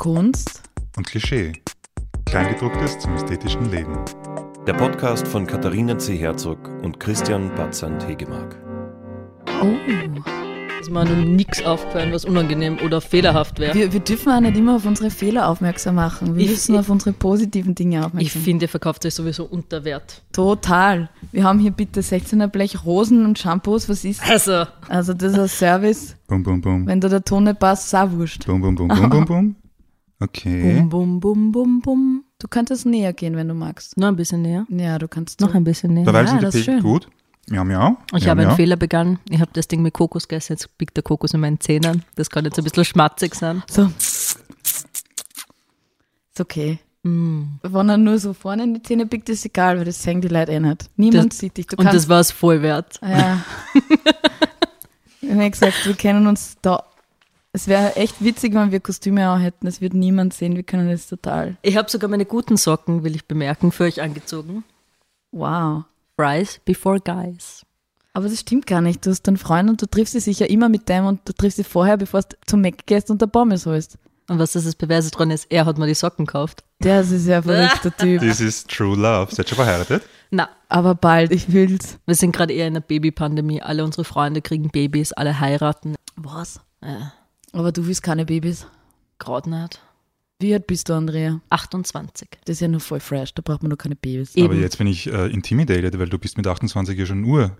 Kunst und Klischee. Kleingedrucktes zum ästhetischen Leben. Der Podcast von Katharina C. Herzog und Christian Batzand Hegemark. Oh. Ist mir noch nichts aufgefallen, was unangenehm oder fehlerhaft wäre. Wir, wir dürfen auch nicht immer auf unsere Fehler aufmerksam machen. Wir Ich- müssen auf unsere positiven Dinge Ich aufmerksam finde, ihr verkauft euch sowieso unter Wert. Total. Wir haben hier bitte 16er Blech Rosen und Shampoos. Was ist das? Also, Also das ist ein Service. Bum, bum, bum. Wenn da der Ton nicht passt, ist auch wurscht. Bum, bum, bum, bum, bum, bum. Okay. Bum, bum, bum, bum, bum. Du könntest näher gehen, wenn du magst. noch ein bisschen näher. Ja, du kannst Noch ein bisschen näher. Dabei Ja, sind die das ist Pegel schön. gut. Miau, miau. Ich miau, habe einen miau. Fehler begangen. Ich habe das Ding mit Kokos gegessen. Jetzt biegt der Kokos in meinen Zähnen. Das kann jetzt ein bisschen schmatzig sein. So. Ist okay. Mm. Wenn er nur so vorne in die Zähne pickt, ist egal, weil das sehen die Leute eh nicht. Niemand Das- sieht dich. Du Und kannst, das war es voll wert. Ja. ich habe gesagt, wir kennen uns da. Es wäre echt witzig, wenn wir Kostüme auch hätten. Es wird niemand sehen. Wir können das total. Ich habe sogar meine guten Socken, will ich bemerken, für euch angezogen. Wow. Fries before guys. Aber das stimmt gar nicht. Du hast einen Freund und du triffst dich sicher immer mit dem und du triffst dich vorher, bevor du zum Mac gehst und der Pommes holst. Und was das, das Beweis dran ist, er hat mir die Socken gekauft. Der ist ja ein verrückter Typ. This is true love. Seid ihr schon verheiratet? Na, Aber bald, ich will's. wir sind gerade eher in einer Babypandemie. Alle unsere Freunde kriegen Babys, alle heiraten. Was? Äh, Aber du willst keine Babys. gerade nicht. Wie alt bist du, Andrea? 28. Das ist ja nur voll fresh, da braucht man noch keine Babys. Eben. Aber jetzt bin ich äh, intimidated, weil du bist mit 28 ja schon Uhr.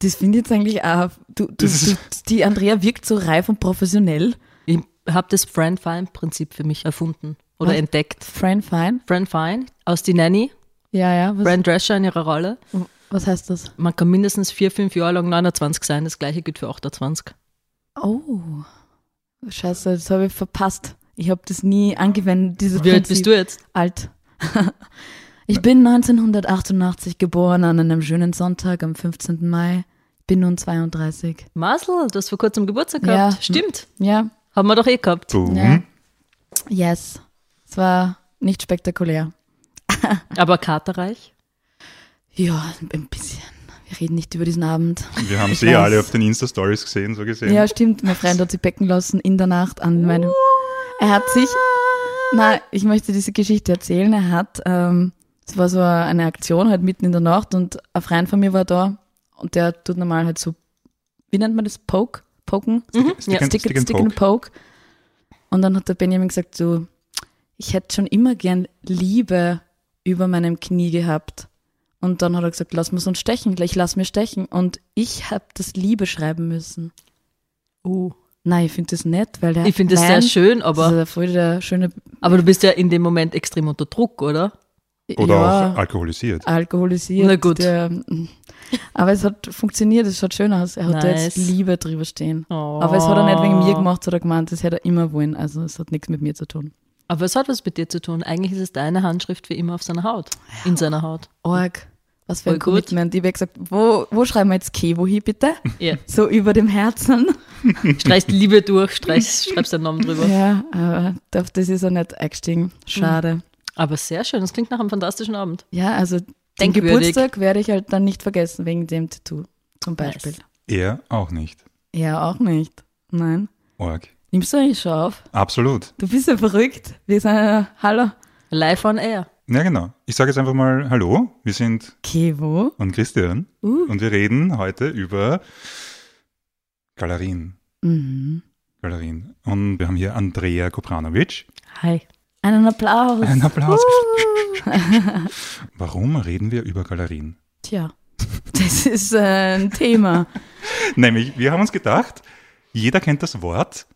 Das finde ich jetzt eigentlich auch. Du, du, du, die Andrea wirkt so reif und professionell. Ich habe das Friend-Fine-Prinzip für mich erfunden oder Was? entdeckt. Friend fine. Friend Fine aus Die Nanny, Ja, ja. Was, Brand Drescher in ihrer Rolle. was heißt das? Man kann mindestens vier, fünf Jahre lang 29 sein. Das gleiche gilt für 28. Oh. Scheiße, das habe ich verpasst. Ich habe das nie angewendet, dieses Wie alt Prinzip. bist du jetzt? Alt. ich bin 1988 geboren an einem schönen Sonntag am 15. Mai. Bin nun 32. Marcel, du hast vor kurzem Geburtstag Ja. gehabt. Stimmt. Ja, Haben wir doch eh gehabt. Boom. Ja. yes. Es war nicht spektakulär. Aber katerreich. Ja, ein bisschen. Wir reden nicht über diesen Abend. Wir haben sie alle weiß. auf den Insta-Stories gesehen, so gesehen. Ja, stimmt. Mein Freund hat sich becken lassen in der Nacht an meinem. Er hat sich. Na, ich möchte diese Geschichte erzählen. Er hat, ähm, es war so eine Aktion halt mitten in der Nacht und ein Freund von mir war da und der tut normal halt so, wie nennt man das? Poke? Poken? Mhm. Stick, Ja. and, Stick, stick and, stick poke. Und dann hat der Benjamin gesagt so, ich hätte schon immer gern Liebe über meinem Knie gehabt. Und dann hat er gesagt, lass mir uns stechen, gleich lass mir stechen. Und ich habe das Liebe schreiben müssen. Uh. Nein, ich finde das nett, weil der Ich finde das sehr schön, Das aber, ist ja voll der schöne. aber du bist ja in dem Moment extrem unter Druck, oder? Oder ja, auch alkoholisiert. alkoholisiert. Na gut. Der, aber es hat funktioniert, es schaut schön aus. Er hat da jetzt Nice. Liebe drüber stehen. Oh. Aber es hat er nicht wegen mir gemacht, das hat er gemeint, das hätte er immer wollen. Also es hat nichts mit mir zu tun. Aber es hat was mit dir zu tun. Eigentlich ist es deine Handschrift wie immer auf seiner Haut. In seiner Haut. Org. Was für ein Voll gut. Commitment. Ich habe gesagt, wo, wo schreiben wir jetzt Kevo hin, bitte? Ja. So über dem Herzen. Streichst Liebe durch, streichst, schreibst deinen Namen drüber. Ja, aber auf das ist er nicht eingestiegen. Schade. Aber sehr schön. Das klingt nach einem fantastischen Abend. Ja, also den. Geburtstag werde ich halt dann nicht vergessen, wegen dem Tattoo zum Beispiel. Nice. Er auch nicht. Ja, auch nicht. Nein. Org. Nimmst du eigentlich schon auf? Absolut. Du bist ja verrückt. Wir sind ja, hallo. Live on air. Ja, genau. Ich sage jetzt einfach mal Hallo. Wir sind Kevo. und Christian Uh. und wir reden heute über Galerien. Mhm. Galerien. Und wir haben hier Andrea Kopranovic. Hi. Einen Applaus. Ein Applaus. Warum reden wir über Galerien? Tja, das ist äh, ein Thema. Nämlich, wir haben uns gedacht, jeder kennt das Wort.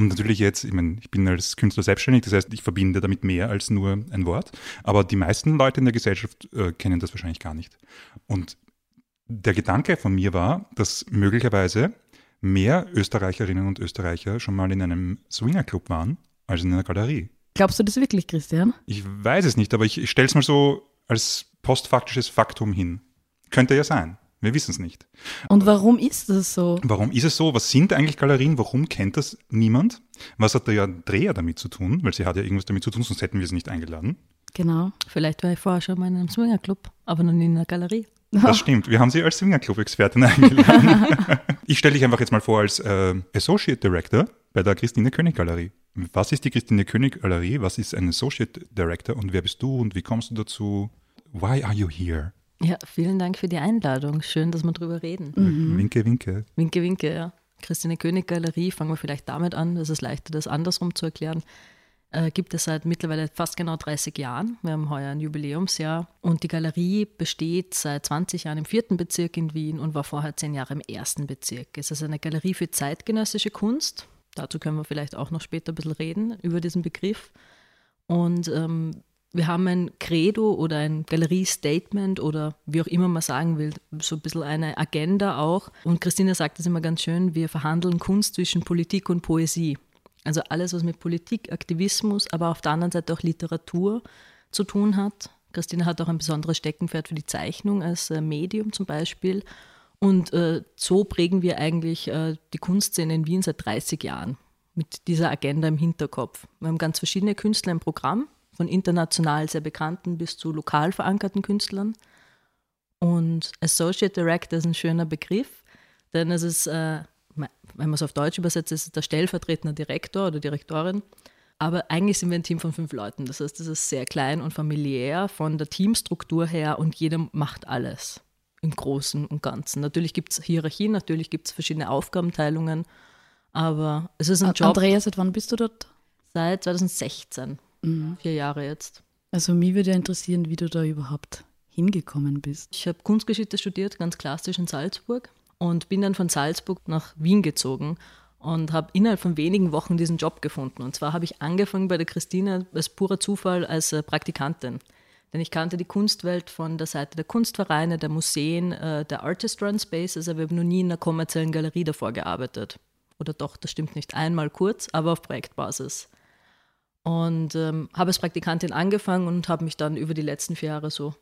Und natürlich jetzt, ich meine, ich bin als Künstler selbstständig, das heißt, ich verbinde damit mehr als nur ein Wort. Aber die meisten Leute in der Gesellschaft äh, kennen das wahrscheinlich gar nicht. Und der Gedanke von mir war, dass möglicherweise mehr Österreicherinnen und Österreicher schon mal in einem Swingerclub waren als in einer Galerie. Glaubst du das wirklich, Christian? Ich weiß es nicht, aber ich, ich stelle es mal so als postfaktisches Faktum hin. Könnte ja sein. Wir wissen es nicht. Und warum ist das so? Warum ist es so? Was sind eigentlich Galerien? Warum kennt das niemand? Was hat der Andrea damit zu tun? Weil sie hat ja irgendwas damit zu tun, sonst hätten wir sie nicht eingeladen. Genau. Vielleicht war ich vorher schon mal in einem Swingerclub, aber noch nie in einer Galerie. Das stimmt. Wir haben sie als Swingerclub-Expertin eingeladen. ich stelle dich einfach jetzt mal vor als äh, Associate Director bei der Christine König Galerie. Was ist die Christine König Galerie? Was ist ein Associate Director und wer bist du und wie kommst du dazu? Why are you here? Ja, vielen Dank für die Einladung. Schön, dass wir drüber reden. Mhm. Winke, winke. Winke, winke, ja. Christine König Galerie, fangen wir vielleicht damit an, das ist leichter, das andersrum zu erklären. Äh, gibt es seit mittlerweile fast genau 30 Jahren. Wir haben heuer ein Jubiläumsjahr und die Galerie besteht seit 20 Jahren im vierten Bezirk in Wien und war vorher zehn Jahre im ersten Bezirk. Es ist eine Galerie für zeitgenössische Kunst. Dazu können wir vielleicht auch noch später ein bisschen reden über diesen Begriff. Und ähm, wir haben ein Credo oder ein Galerie-Statement oder wie auch immer man sagen will, so ein bisschen eine Agenda auch. Und Christina sagt es immer ganz schön, wir verhandeln Kunst zwischen Politik und Poesie. Also alles, was mit Politik, Aktivismus, aber auf der anderen Seite auch Literatur zu tun hat. Christina hat auch ein besonderes Steckenpferd für die Zeichnung als äh, Medium zum Beispiel. Und äh, so prägen wir eigentlich äh, die Kunstszene in Wien seit 30 Jahren mit dieser Agenda im Hinterkopf. Wir haben ganz verschiedene Künstler im Programm, von international sehr bekannten bis zu lokal verankerten Künstlern. Und Associate Director ist ein schöner Begriff, denn es ist, äh, wenn man es auf Deutsch übersetzt, ist es der stellvertretende Direktor oder Direktorin. Aber eigentlich sind wir ein Team von fünf Leuten. Das heißt, es ist sehr klein und familiär von der Teamstruktur her und jeder macht alles im Großen und Ganzen. Natürlich gibt es Hierarchien, natürlich gibt es verschiedene Aufgabenteilungen, aber es ist ein Job. Andrea, seit wann bist du dort? Seit 2016. Mhm. Vier Jahre jetzt. Also mich würde interessieren, wie du da überhaupt hingekommen bist. Ich habe Kunstgeschichte studiert, ganz klassisch in Salzburg und bin dann von Salzburg nach Wien gezogen und habe innerhalb von wenigen Wochen diesen Job gefunden. Und zwar habe ich angefangen bei der Christine als purer Zufall als äh, Praktikantin. Denn ich kannte die Kunstwelt von der Seite der Kunstvereine, der Museen, äh, der Artist Run Spaces, aber ich habe noch nie in einer kommerziellen Galerie davor gearbeitet. Oder doch, das stimmt nicht, einmal kurz, aber auf Projektbasis. Und ähm, habe als Praktikantin angefangen und habe mich dann über die letzten vier Jahre so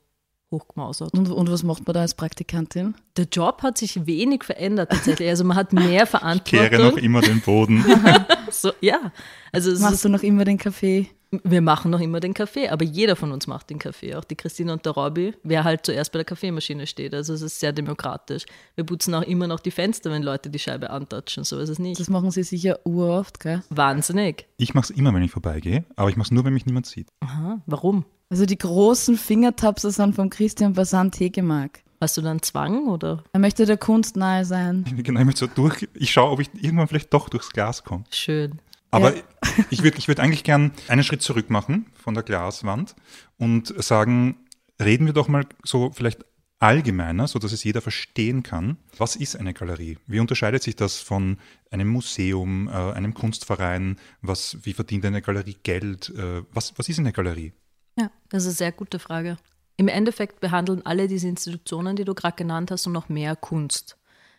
hochgemausert. Und, und, was macht man da als Praktikantin? Der Job hat sich wenig verändert tatsächlich. Also man hat mehr Verantwortung. Ich kehre noch immer den Boden. so, ja. Also Machst du noch immer den Kaffee? Wir machen noch immer den Kaffee, aber jeder von uns macht den Kaffee. Auch die Christine und der Robby, wer halt zuerst bei der Kaffeemaschine steht. Also es ist sehr demokratisch. Wir putzen auch immer noch die Fenster, wenn Leute die Scheibe antatschen. So ist es nicht. Das machen sie sicher uroft, gell? Wahnsinnig. Ich mache es immer, wenn ich vorbeigehe, aber ich mache es nur, wenn mich niemand sieht. Aha, warum? Also die großen Fingertapser sind vom Christian Basant Hegemark. Hast du dann Zwang oder? Er möchte der Kunst nahe sein. Ich, genau, ich, so durch, ich schaue, ob ich irgendwann vielleicht doch durchs Glas komme. Schön. Aber Ja. ich würde ich würd eigentlich gern einen Schritt zurück machen von der Glaswand und sagen, reden wir doch mal so vielleicht allgemeiner, so dass es jeder verstehen kann. Was ist eine Galerie? Wie unterscheidet sich das von einem Museum, äh, einem Kunstverein? Was, wie verdient eine Galerie Geld? Äh, was, was ist eine Galerie? Ja, das ist eine sehr gute Frage. Im Endeffekt behandeln alle diese Institutionen, die du gerade genannt hast, und noch mehr Kunst.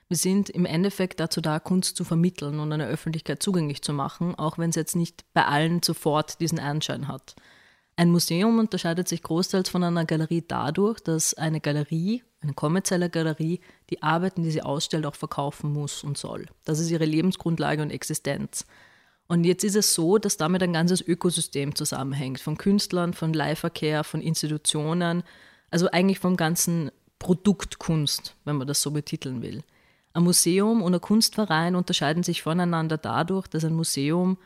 Wir sind im Endeffekt dazu da, Kunst zu vermitteln und einer Öffentlichkeit zugänglich zu machen, auch wenn es jetzt nicht bei allen sofort diesen Anschein hat. Ein Museum unterscheidet sich großteils von einer Galerie dadurch, dass eine Galerie, eine kommerzielle Galerie, die Arbeiten, die sie ausstellt, auch verkaufen muss und soll. Das ist ihre Lebensgrundlage und Existenz. Und jetzt ist es so, dass damit ein ganzes Ökosystem zusammenhängt, von Künstlern, von Leihverkehr, von Institutionen, also eigentlich vom ganzen Produkt Kunst, wenn man das so betiteln will. Ein Museum und ein Kunstverein unterscheiden sich voneinander dadurch, dass ein Museum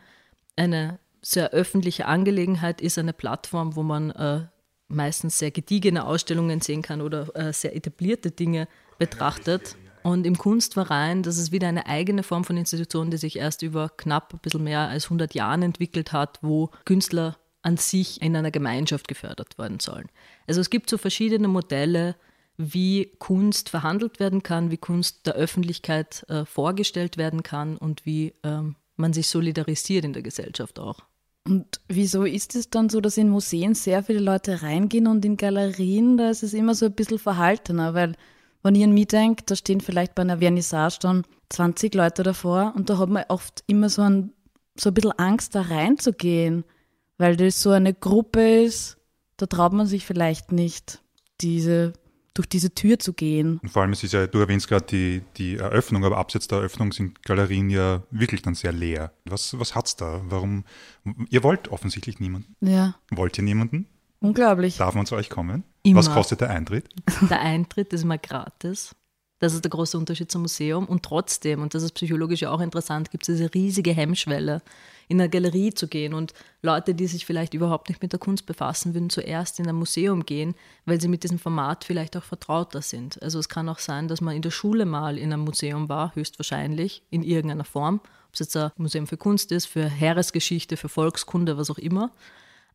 eine sehr öffentliche Angelegenheit ist, eine Plattform, wo man äh, meistens sehr gediegene Ausstellungen sehen kann oder äh, sehr etablierte Dinge betrachtet. Und im Kunstverein, das ist wieder eine eigene Form von Institution, die sich erst über knapp ein bisschen mehr als 100 Jahren entwickelt hat, wo Künstler an sich in einer Gemeinschaft gefördert werden sollen. Also es gibt so verschiedene Modelle, wie Kunst verhandelt werden kann, wie Kunst der Öffentlichkeit äh, vorgestellt werden kann und wie ähm, man sich solidarisiert in der Gesellschaft auch. Und wieso ist es dann so, dass in Museen sehr viele Leute reingehen und in Galerien, da ist es immer so ein bisschen verhaltener, weil wenn ich an mich denke, da stehen vielleicht bei einer Vernissage dann 20 Leute davor und da hat man oft immer so ein, so ein bisschen Angst, da reinzugehen, weil das so eine Gruppe ist, da traut man sich vielleicht nicht, diese, durch diese Tür zu gehen. Und vor allem, es ist ja, du erwähnst gerade die, die Eröffnung, aber abseits der Eröffnung sind Galerien ja wirklich dann sehr leer. Was, was hat's da? Warum? Ihr wollt offensichtlich niemanden. Ja, Wollt ihr niemanden? unglaublich. Darf man zu euch kommen? Immer. Was kostet der Eintritt? Der Eintritt ist immer gratis. Das ist der große Unterschied zum Museum. Und trotzdem, und das ist psychologisch ja auch interessant, gibt es diese riesige Hemmschwelle, in eine Galerie zu gehen. Und Leute, die sich vielleicht überhaupt nicht mit der Kunst befassen, würden zuerst in ein Museum gehen, weil sie mit diesem Format vielleicht auch vertrauter sind. Also es kann auch sein, dass man in der Schule mal in einem Museum war, höchstwahrscheinlich, in irgendeiner Form. Ob es jetzt ein Museum für Kunst ist, für Heeresgeschichte, für Volkskunde, was auch immer.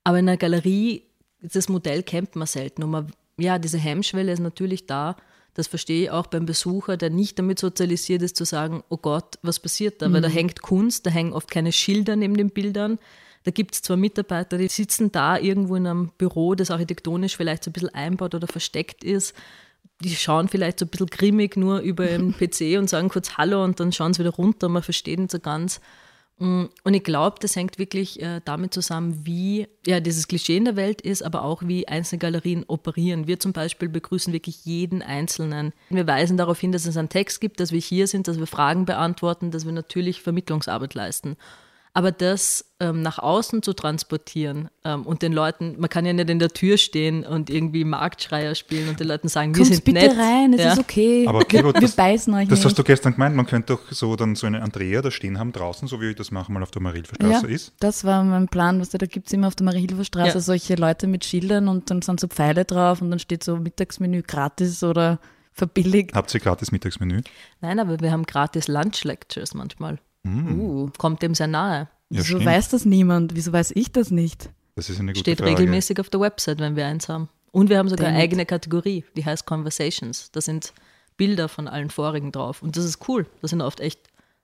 Aber in einer Galerie, das Modell kennt man selten. Und man, ja, diese Hemmschwelle ist natürlich da, das verstehe ich auch beim Besucher, der nicht damit sozialisiert ist, zu sagen, oh Gott, was passiert da? Mhm. Weil da hängt Kunst, da hängen oft keine Schilder neben den Bildern. Da gibt es zwar Mitarbeiter, die sitzen da irgendwo in einem Büro, das architektonisch vielleicht so ein bisschen einbaut oder versteckt ist. Die schauen vielleicht so ein bisschen grimmig nur über den PC und sagen kurz Hallo und dann schauen sie wieder runter. Man versteht nicht so ganz. Mm, und ich glaube, das hängt wirklich äh, damit zusammen, wie ja, dieses Klischee in der Welt ist, aber auch wie einzelne Galerien operieren. Wir zum Beispiel begrüßen wirklich jeden Einzelnen. Wir weisen darauf hin, dass es einen Text gibt, dass wir hier sind, dass wir Fragen beantworten, dass wir natürlich Vermittlungsarbeit leisten. Aber das ähm, nach außen zu transportieren ähm, und den Leuten, man kann ja nicht in der Tür stehen und irgendwie Marktschreier spielen und den Leuten sagen, Kommt wir sind bitte nett. rein, es Ja. ist okay. Aber wir, Kiro, wir das- beißen euch Das nicht. hast du gestern gemeint, man könnte doch so dann so eine Andrea da stehen haben draußen, so wie das manchmal auf der Marilferstraße ja, ist. das war mein Plan. Was da gibt es immer auf der Marie-Hilfer-Straße Ja. solche Leute mit Schildern und dann sind so Pfeile drauf und dann steht so Mittagsmenü gratis oder verbilligt. Habt ihr gratis Mittagsmenü? Nein, aber wir haben gratis Lunch Lectures manchmal. Uh, Kommt dem sehr nahe. Ja, wieso stimmt. weiß das niemand? Wieso weiß ich das nicht? Das ist eine gute Steht Frage. regelmäßig auf der Website, wenn wir eins haben. Und wir haben sogar eine eigene Kategorie, die heißt Conversations. Da sind Bilder von allen vorigen drauf. Und das ist cool. Das sind oft echt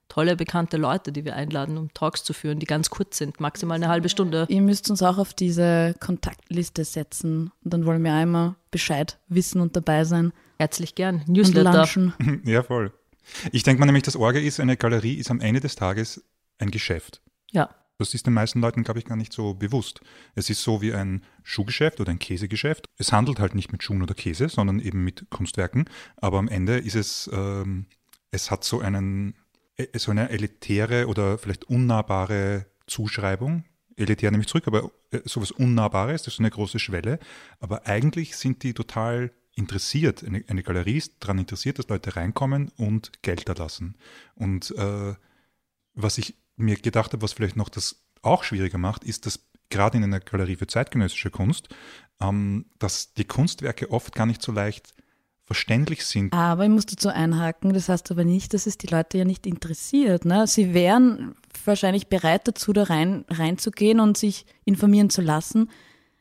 tolle, bekannte Leute, die wir einladen, um Talks zu führen, die ganz kurz sind, maximal eine halbe Stunde. Ihr müsst uns auch auf diese Kontaktliste setzen und dann wollen wir einmal Bescheid wissen und dabei sein Herzlich gern. Newsletter. Ja, voll. Ich denke mal nämlich, das Orge ist, eine Galerie ist am Ende des Tages ein Geschäft. Ja. Das ist den meisten Leuten, glaube ich, gar nicht so bewusst. Es ist so wie ein Schuhgeschäft oder ein Käsegeschäft. Es handelt halt nicht mit Schuhen oder Käse, sondern eben mit Kunstwerken. Aber am Ende ist es, ähm, es hat so einen, äh, so eine elitäre oder vielleicht unnahbare Zuschreibung. Elitär nehme ich zurück, aber äh, sowas Unnahbares, das ist so eine große Schwelle. Aber eigentlich sind die total interessiert. Eine, eine Galerie ist daran interessiert, dass Leute reinkommen und Geld da lassen. Und äh, was ich mir gedacht habe, was vielleicht noch das auch schwieriger macht, ist, dass gerade in einer Galerie für zeitgenössische Kunst, ähm, dass die Kunstwerke oft gar nicht so leicht verständlich sind. Aber ich muss dazu einhaken, das heißt aber nicht, dass es die Leute ja nicht interessiert. Ne? Sie wären wahrscheinlich bereit dazu, da rein, reinzugehen und sich informieren zu lassen.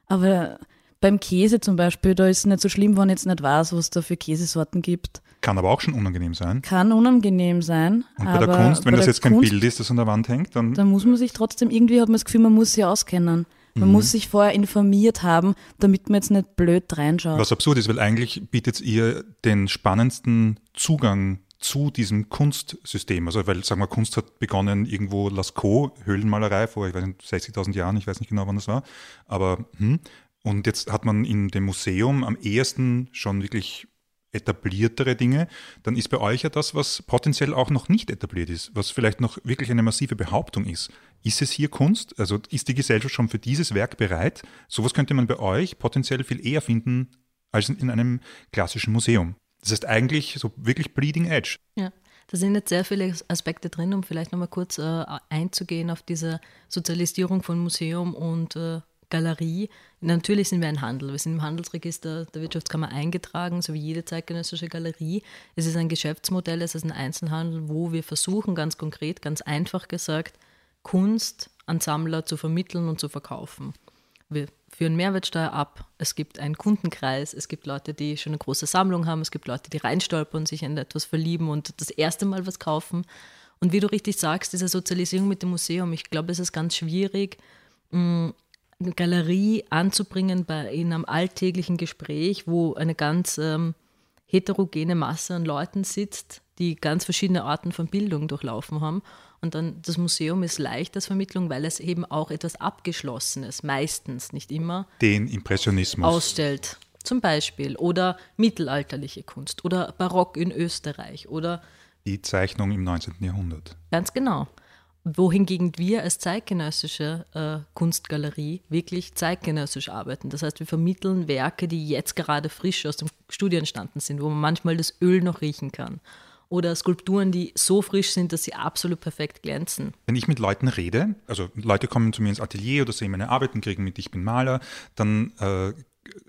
Aber beim Käse zum Beispiel, da ist es nicht so schlimm, wenn ich jetzt nicht weiß, was da für Käsesorten gibt. Kann aber auch schon unangenehm sein. Kann unangenehm sein. Und bei der Kunst, wenn das jetzt kein Kunst, Bild ist, das an der Wand hängt, dann Da muss man sich trotzdem, irgendwie hat man das Gefühl, man muss sich auskennen. Man Mhm. muss sich vorher informiert haben, damit man jetzt nicht blöd reinschaut. Was absurd ist, weil eigentlich bietet ihr den spannendsten Zugang zu diesem Kunstsystem. Also, weil, sagen wir, Kunst hat begonnen irgendwo Lascaux, Höhlenmalerei vor, ich weiß nicht, 60.000 Jahren, ich weiß nicht genau, wann das war. Aber, hm. Und jetzt hat man in dem Museum am ehesten schon wirklich etabliertere Dinge. Dann ist bei euch ja das, was potenziell auch noch nicht etabliert ist, was vielleicht noch wirklich eine massive Behauptung ist. Ist es hier Kunst? Also ist die Gesellschaft schon für dieses Werk bereit? Sowas könnte man bei euch potenziell viel eher finden als in einem klassischen Museum. Das heißt eigentlich so wirklich Bleeding Edge. Ja, da sind jetzt sehr viele Aspekte drin, um vielleicht nochmal kurz äh, einzugehen auf diese Sozialisierung von Museum und äh, Galerie. Natürlich sind wir ein Handel. Wir sind im Handelsregister der Wirtschaftskammer eingetragen, so wie jede zeitgenössische Galerie. Es ist ein Geschäftsmodell, es ist ein Einzelhandel, wo wir versuchen, ganz konkret, ganz einfach gesagt, Kunst an Sammler zu vermitteln und zu verkaufen. Wir führen Mehrwertsteuer ab. Es gibt einen Kundenkreis. Es gibt Leute, die schon eine große Sammlung haben. Es gibt Leute, die reinstolpern sich in etwas verlieben und das erste Mal was kaufen. Und wie du richtig sagst, diese Sozialisierung mit dem Museum, ich glaube, es ist ganz schwierig, eine Galerie anzubringen bei, in einem alltäglichen Gespräch, wo eine ganz ähm, heterogene Masse an Leuten sitzt, die ganz verschiedene Arten von Bildung durchlaufen haben. Und dann das Museum ist leicht als Vermittlung, weil es eben auch etwas Abgeschlossenes, meistens, nicht immer, Den Impressionismus. ausstellt. Zum Beispiel. Oder mittelalterliche Kunst oder Barock in Österreich oder die Zeichnung im 19. Jahrhundert. Ganz genau. Wohingegen wir als zeitgenössische äh, Kunstgalerie wirklich zeitgenössisch arbeiten. Das heißt, wir vermitteln Werke, die jetzt gerade frisch aus dem Studio entstanden sind, wo man manchmal das Öl noch riechen kann. Oder Skulpturen, die so frisch sind, dass sie absolut perfekt glänzen. Wenn ich mit Leuten rede, also Leute kommen zu mir ins Atelier oder sehen meine Arbeiten, kriegen mit, ich bin Maler, dann äh,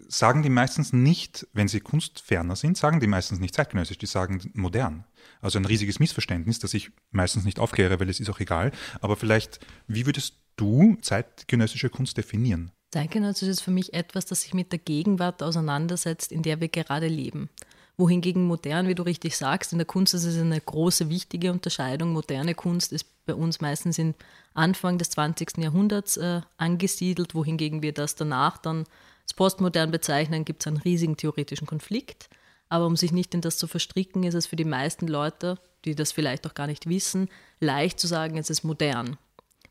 sagen die meistens nicht, wenn sie kunstferner sind, sagen die meistens nicht zeitgenössisch, die sagen modern. Also ein riesiges Missverständnis, das ich meistens nicht aufkläre, weil es ist auch egal. Aber vielleicht, wie würdest du zeitgenössische Kunst definieren? Zeitgenössisch ist für mich etwas, das sich mit der Gegenwart auseinandersetzt, in der wir gerade leben. Wohingegen modern, wie du richtig sagst, in der Kunst ist es eine große, wichtige Unterscheidung. Moderne Kunst ist bei uns meistens in Anfang des 20. Jahrhunderts äh, angesiedelt, wohingegen wir das danach dann als postmodern bezeichnen, gibt es einen riesigen theoretischen Konflikt. Aber um sich nicht in das zu verstricken, ist es für die meisten Leute, die das vielleicht auch gar nicht wissen, leicht zu sagen, es ist modern.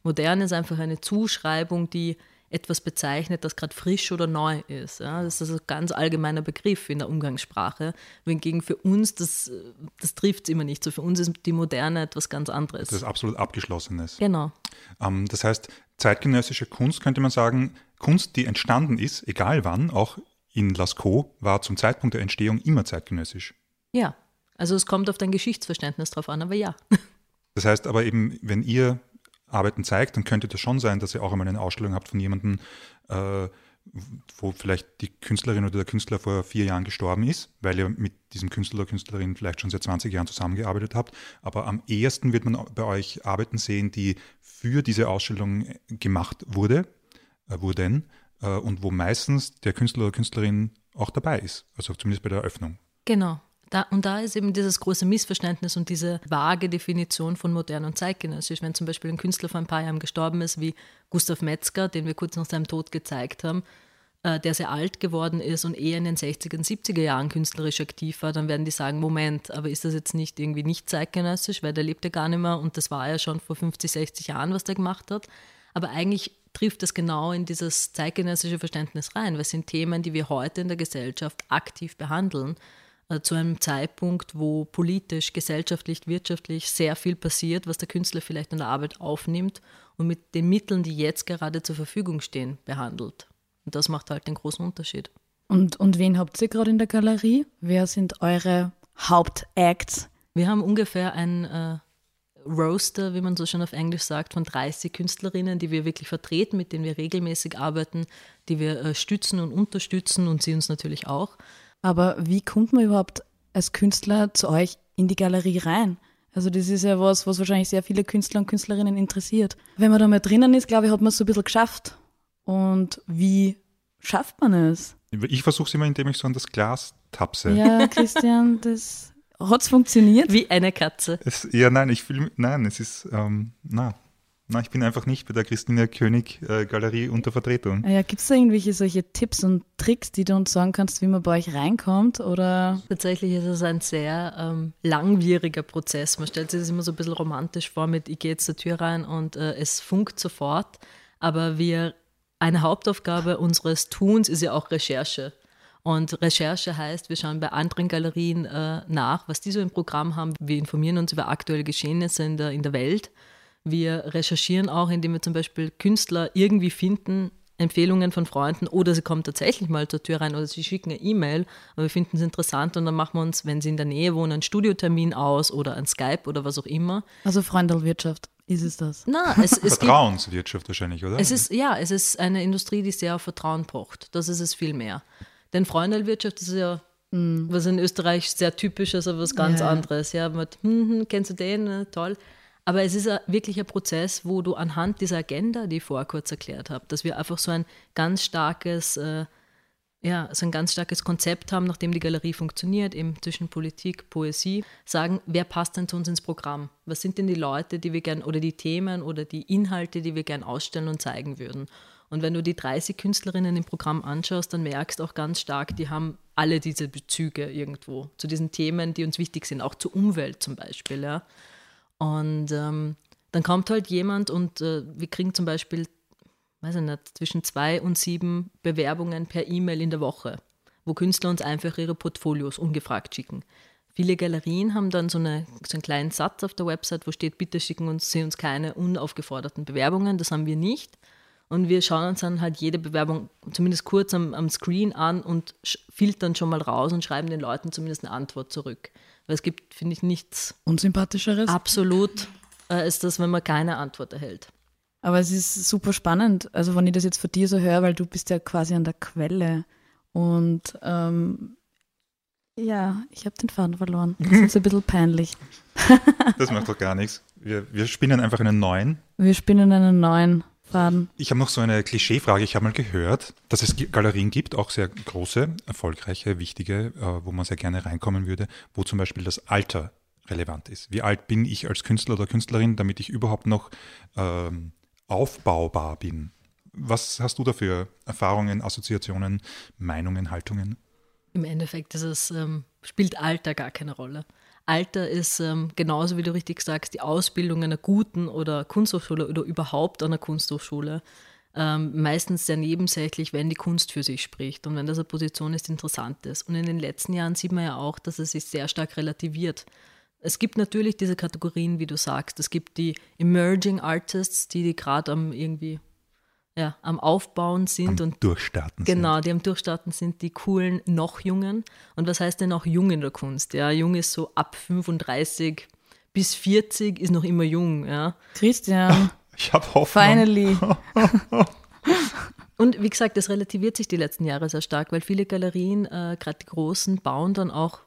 Modern ist einfach eine Zuschreibung, die etwas bezeichnet, das gerade frisch oder neu ist. Ja, das ist ein ganz allgemeiner Begriff in der Umgangssprache. Wohingegen für uns, das, das trifft es immer nicht so. Für uns ist die Moderne etwas ganz anderes. Das ist absolut Abgeschlossenes. Genau. Ähm, das heißt, zeitgenössische Kunst könnte man sagen, Kunst, die entstanden ist, egal wann, auch in Lascaux, war zum Zeitpunkt der Entstehung immer zeitgenössisch. Ja, also es kommt auf dein Geschichtsverständnis drauf an, aber ja. Das heißt aber eben, wenn ihr Arbeiten zeigt, dann könnte das schon sein, dass ihr auch einmal eine Ausstellung habt von jemandem, äh, wo vielleicht die Künstlerin oder der Künstler vor vier Jahren gestorben ist, weil ihr mit diesem Künstler oder Künstlerin vielleicht schon seit 20 Jahren zusammengearbeitet habt. Aber am ehesten wird man bei euch Arbeiten sehen, die für diese Ausstellung gemacht wurde, äh, wurden äh, und wo meistens der Künstler oder Künstlerin auch dabei ist, also zumindest bei der Eröffnung. Genau. Da, und da ist eben dieses große Missverständnis und diese vage Definition von modern und zeitgenössisch. Wenn zum Beispiel ein Künstler vor ein paar Jahren gestorben ist, wie Gustav Metzger, den wir kurz nach seinem Tod gezeigt haben, äh, der sehr alt geworden ist und eher in den 60er und 70er Jahren künstlerisch aktiv war, dann werden die sagen, Moment, aber ist das jetzt nicht irgendwie nicht zeitgenössisch, weil der lebte gar nicht mehr und das war ja schon vor 50, 60 Jahren, was der gemacht hat. Aber eigentlich trifft das genau in dieses zeitgenössische Verständnis rein, weil es sind Themen, die wir heute in der Gesellschaft aktiv behandeln äh, zu einem Zeitpunkt, wo politisch, gesellschaftlich, wirtschaftlich sehr viel passiert, was der Künstler vielleicht in der Arbeit aufnimmt und mit den Mitteln, die jetzt gerade zur Verfügung stehen, behandelt. Und das macht halt den großen Unterschied. Und, und wen habt ihr gerade in der Galerie? Wer sind eure Hauptacts? Wir haben ungefähr ein äh, Roaster, wie man so schon auf Englisch sagt, von 30 Künstlerinnen, die wir wirklich vertreten, mit denen wir regelmäßig arbeiten, die wir äh, stützen und unterstützen und sie uns natürlich auch. Aber wie kommt man überhaupt als Künstler zu euch in die Galerie rein? Also das ist ja was, was wahrscheinlich sehr viele Künstler und Künstlerinnen interessiert. Wenn man da mal drinnen ist, glaube ich, hat man es so ein bisschen geschafft. Und wie schafft man es? Ich versuche es immer, indem ich so an das Glas tapse. Ja, Christian, das hat es funktioniert. Wie eine Katze. Es, ja, nein, ich fühle nein, es ist, ähm, na, na, ich bin einfach nicht bei der Christina König äh, Galerie unter Vertretung. Ah ja, Gibt es da irgendwelche solche Tipps und Tricks, die du uns sagen kannst, wie man bei euch reinkommt? Oder? Tatsächlich ist es ein sehr ähm, langwieriger Prozess. Man stellt sich das immer so ein bisschen romantisch vor mit, ich gehe jetzt zur Tür rein und äh, es funkt sofort. Aber wir, eine Hauptaufgabe unseres Tuns ist ja auch Recherche. Und Recherche heißt, wir schauen bei anderen Galerien äh, nach, was die so im Programm haben. Wir informieren uns über aktuelle Geschehnisse in der, in der Welt wir recherchieren auch, indem wir zum Beispiel Künstler irgendwie finden, Empfehlungen von Freunden oder sie kommen tatsächlich mal zur Tür rein oder sie schicken eine E-Mail, aber wir finden es interessant und dann machen wir uns, wenn sie in der Nähe wohnen, einen Studiotermin aus oder ein Skype oder was auch immer. Also Freundelwirtschaft. Ist es das? Na, es, es Vertrauenswirtschaft wahrscheinlich, oder? Es ist, ja, es ist eine Industrie, die sehr auf Vertrauen pocht. Das ist es viel mehr. Denn Freundelwirtschaft ist ja, mm. was in Österreich sehr typisch ist, aber was ganz ja. anderes. Ja, mit, hm, hm, kennst du den? Toll. Aber es ist wirklich ein Prozess, wo du anhand dieser Agenda, die ich vorher kurz erklärt habe, dass wir einfach so ein ganz starkes, äh, ja, so ein ganz starkes Konzept haben, nachdem die Galerie funktioniert, eben zwischen Politik, Poesie, sagen, wer passt denn zu uns ins Programm? Was sind denn die Leute, die wir gern oder die Themen oder die Inhalte, die wir gern ausstellen und zeigen würden? Und wenn du die 30 Künstlerinnen im Programm anschaust, dann merkst du auch ganz stark, die haben alle diese Bezüge irgendwo zu diesen Themen, die uns wichtig sind, auch zur Umwelt zum Beispiel. Ja. Und ähm, dann kommt halt jemand und äh, wir kriegen zum Beispiel, weiß ich nicht, zwischen zwei und sieben Bewerbungen per E-Mail in der Woche, wo Künstler uns einfach ihre Portfolios ungefragt schicken. Viele Galerien haben dann so, eine, so einen kleinen Satz auf der Website, wo steht, bitte schicken uns, Sie uns keine unaufgeforderten Bewerbungen. Das haben wir nicht. Und wir schauen uns dann halt jede Bewerbung zumindest kurz am, am Screen an und filtern schon mal raus und schreiben den Leuten zumindest eine Antwort zurück. Weil es gibt, finde ich, nichts Unsympathischeres. absolut, äh, als das, wenn man keine Antwort erhält. Aber es ist super spannend, also wenn ich das jetzt von dir so höre, weil du bist ja quasi an der Quelle. Und ähm, ja, ich habe den Faden verloren. Das ist ein bisschen peinlich. Das macht doch gar nichts. Wir, wir spinnen einfach einen neuen. Wir spinnen einen neuen Faden. Ich habe noch so eine Klischeefrage. Ich habe mal gehört, dass es Galerien gibt, auch sehr große, erfolgreiche, wichtige, äh, wo man sehr gerne reinkommen würde, wo zum Beispiel das Alter relevant ist. Wie alt bin ich als Künstler oder Künstlerin, damit ich überhaupt noch ähm, aufbaubar bin? Was hast du da für Erfahrungen, Assoziationen, Meinungen, Haltungen? Im Endeffekt ist es, ähm, spielt Alter gar keine Rolle. Alter ist ähm, genauso, wie du richtig sagst, die Ausbildung einer guten oder Kunsthochschule oder überhaupt einer Kunsthochschule ähm, meistens sehr nebensächlich, wenn die Kunst für sich spricht und wenn das eine Position ist, die interessant ist. Und in den letzten Jahren sieht man ja auch, dass es sich sehr stark relativiert. Es gibt natürlich diese Kategorien, wie du sagst. Es gibt die Emerging Artists, die, die gerade am irgendwie ja, am Aufbauen sind Am und Durchstarten. Genau, die am Durchstarten sind die coolen, noch Jungen. Und was heißt denn auch jung in der Kunst? Ja, jung ist so ab 35 bis 40 ist noch immer jung, ja. Christian, Sind. Ich habe Hoffnung. finally. Und wie gesagt, das relativiert sich die letzten Jahre sehr stark, weil viele Galerien, äh, gerade die großen, bauen dann auch,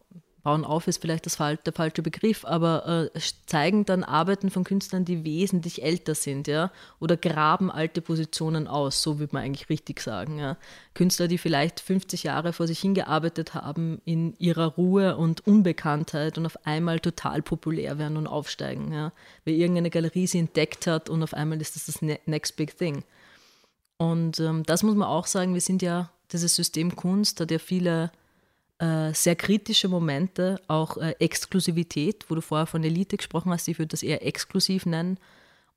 bauen auf ist vielleicht das, der falsche Begriff, aber äh, zeigen dann Arbeiten von Künstlern, die wesentlich älter sind, ja, oder graben alte Positionen aus, so würde man eigentlich richtig sagen, ja. Künstler, die vielleicht 50 Jahre vor sich hingearbeitet haben in ihrer Ruhe und Unbekanntheit und auf einmal total populär werden und aufsteigen, ja. Weil irgendeine Galerie sie entdeckt hat und auf einmal ist das das ne next big thing. Und ähm, das muss man auch sagen, wir sind ja, dieses System Kunst hat ja viele äh, sehr kritische Momente, auch äh, Exklusivität, wo du vorher von Elite gesprochen hast, ich würde das eher exklusiv nennen,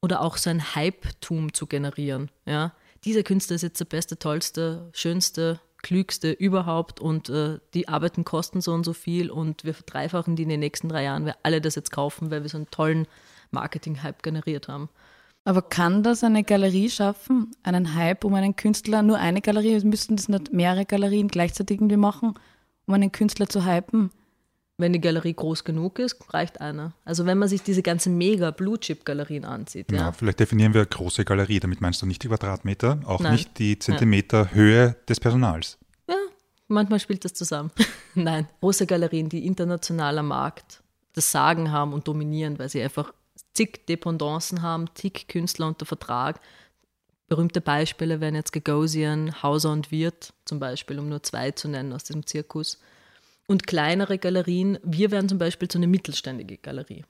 oder auch so ein Hype-Tum zu generieren. Ja? Dieser Künstler ist jetzt der beste, tollste, schönste, klügste überhaupt und äh, die Arbeiten kosten so und so viel und wir verdreifachen die in den nächsten drei Jahren, weil alle das jetzt kaufen, weil wir so einen tollen Marketing-Hype generiert haben. Aber kann das eine Galerie schaffen? Einen Hype um einen Künstler? Nur eine Galerie? Müssten das nicht mehrere Galerien gleichzeitig irgendwie machen, um einen Künstler zu hypen? Wenn die Galerie groß genug ist, reicht einer. Also wenn man sich diese ganzen mega Blue-Chip-Galerien ansieht, Ja. ja. vielleicht definieren wir große Galerie. Damit meinst du nicht die Quadratmeter, auch Nein. nicht die Zentimeter Höhe des Personals. Ja, manchmal spielt das zusammen. Nein, große Galerien, die international am Markt das Sagen haben und dominieren, weil sie einfach zig Dependancen haben, zig Künstler unter Vertrag. Berühmte Beispiele wären jetzt Gagosian, Hauser und Wirth zum Beispiel, um nur zwei zu nennen aus diesem Zirkus. Und kleinere Galerien, wir wären zum Beispiel so eine mittelständige Galerie.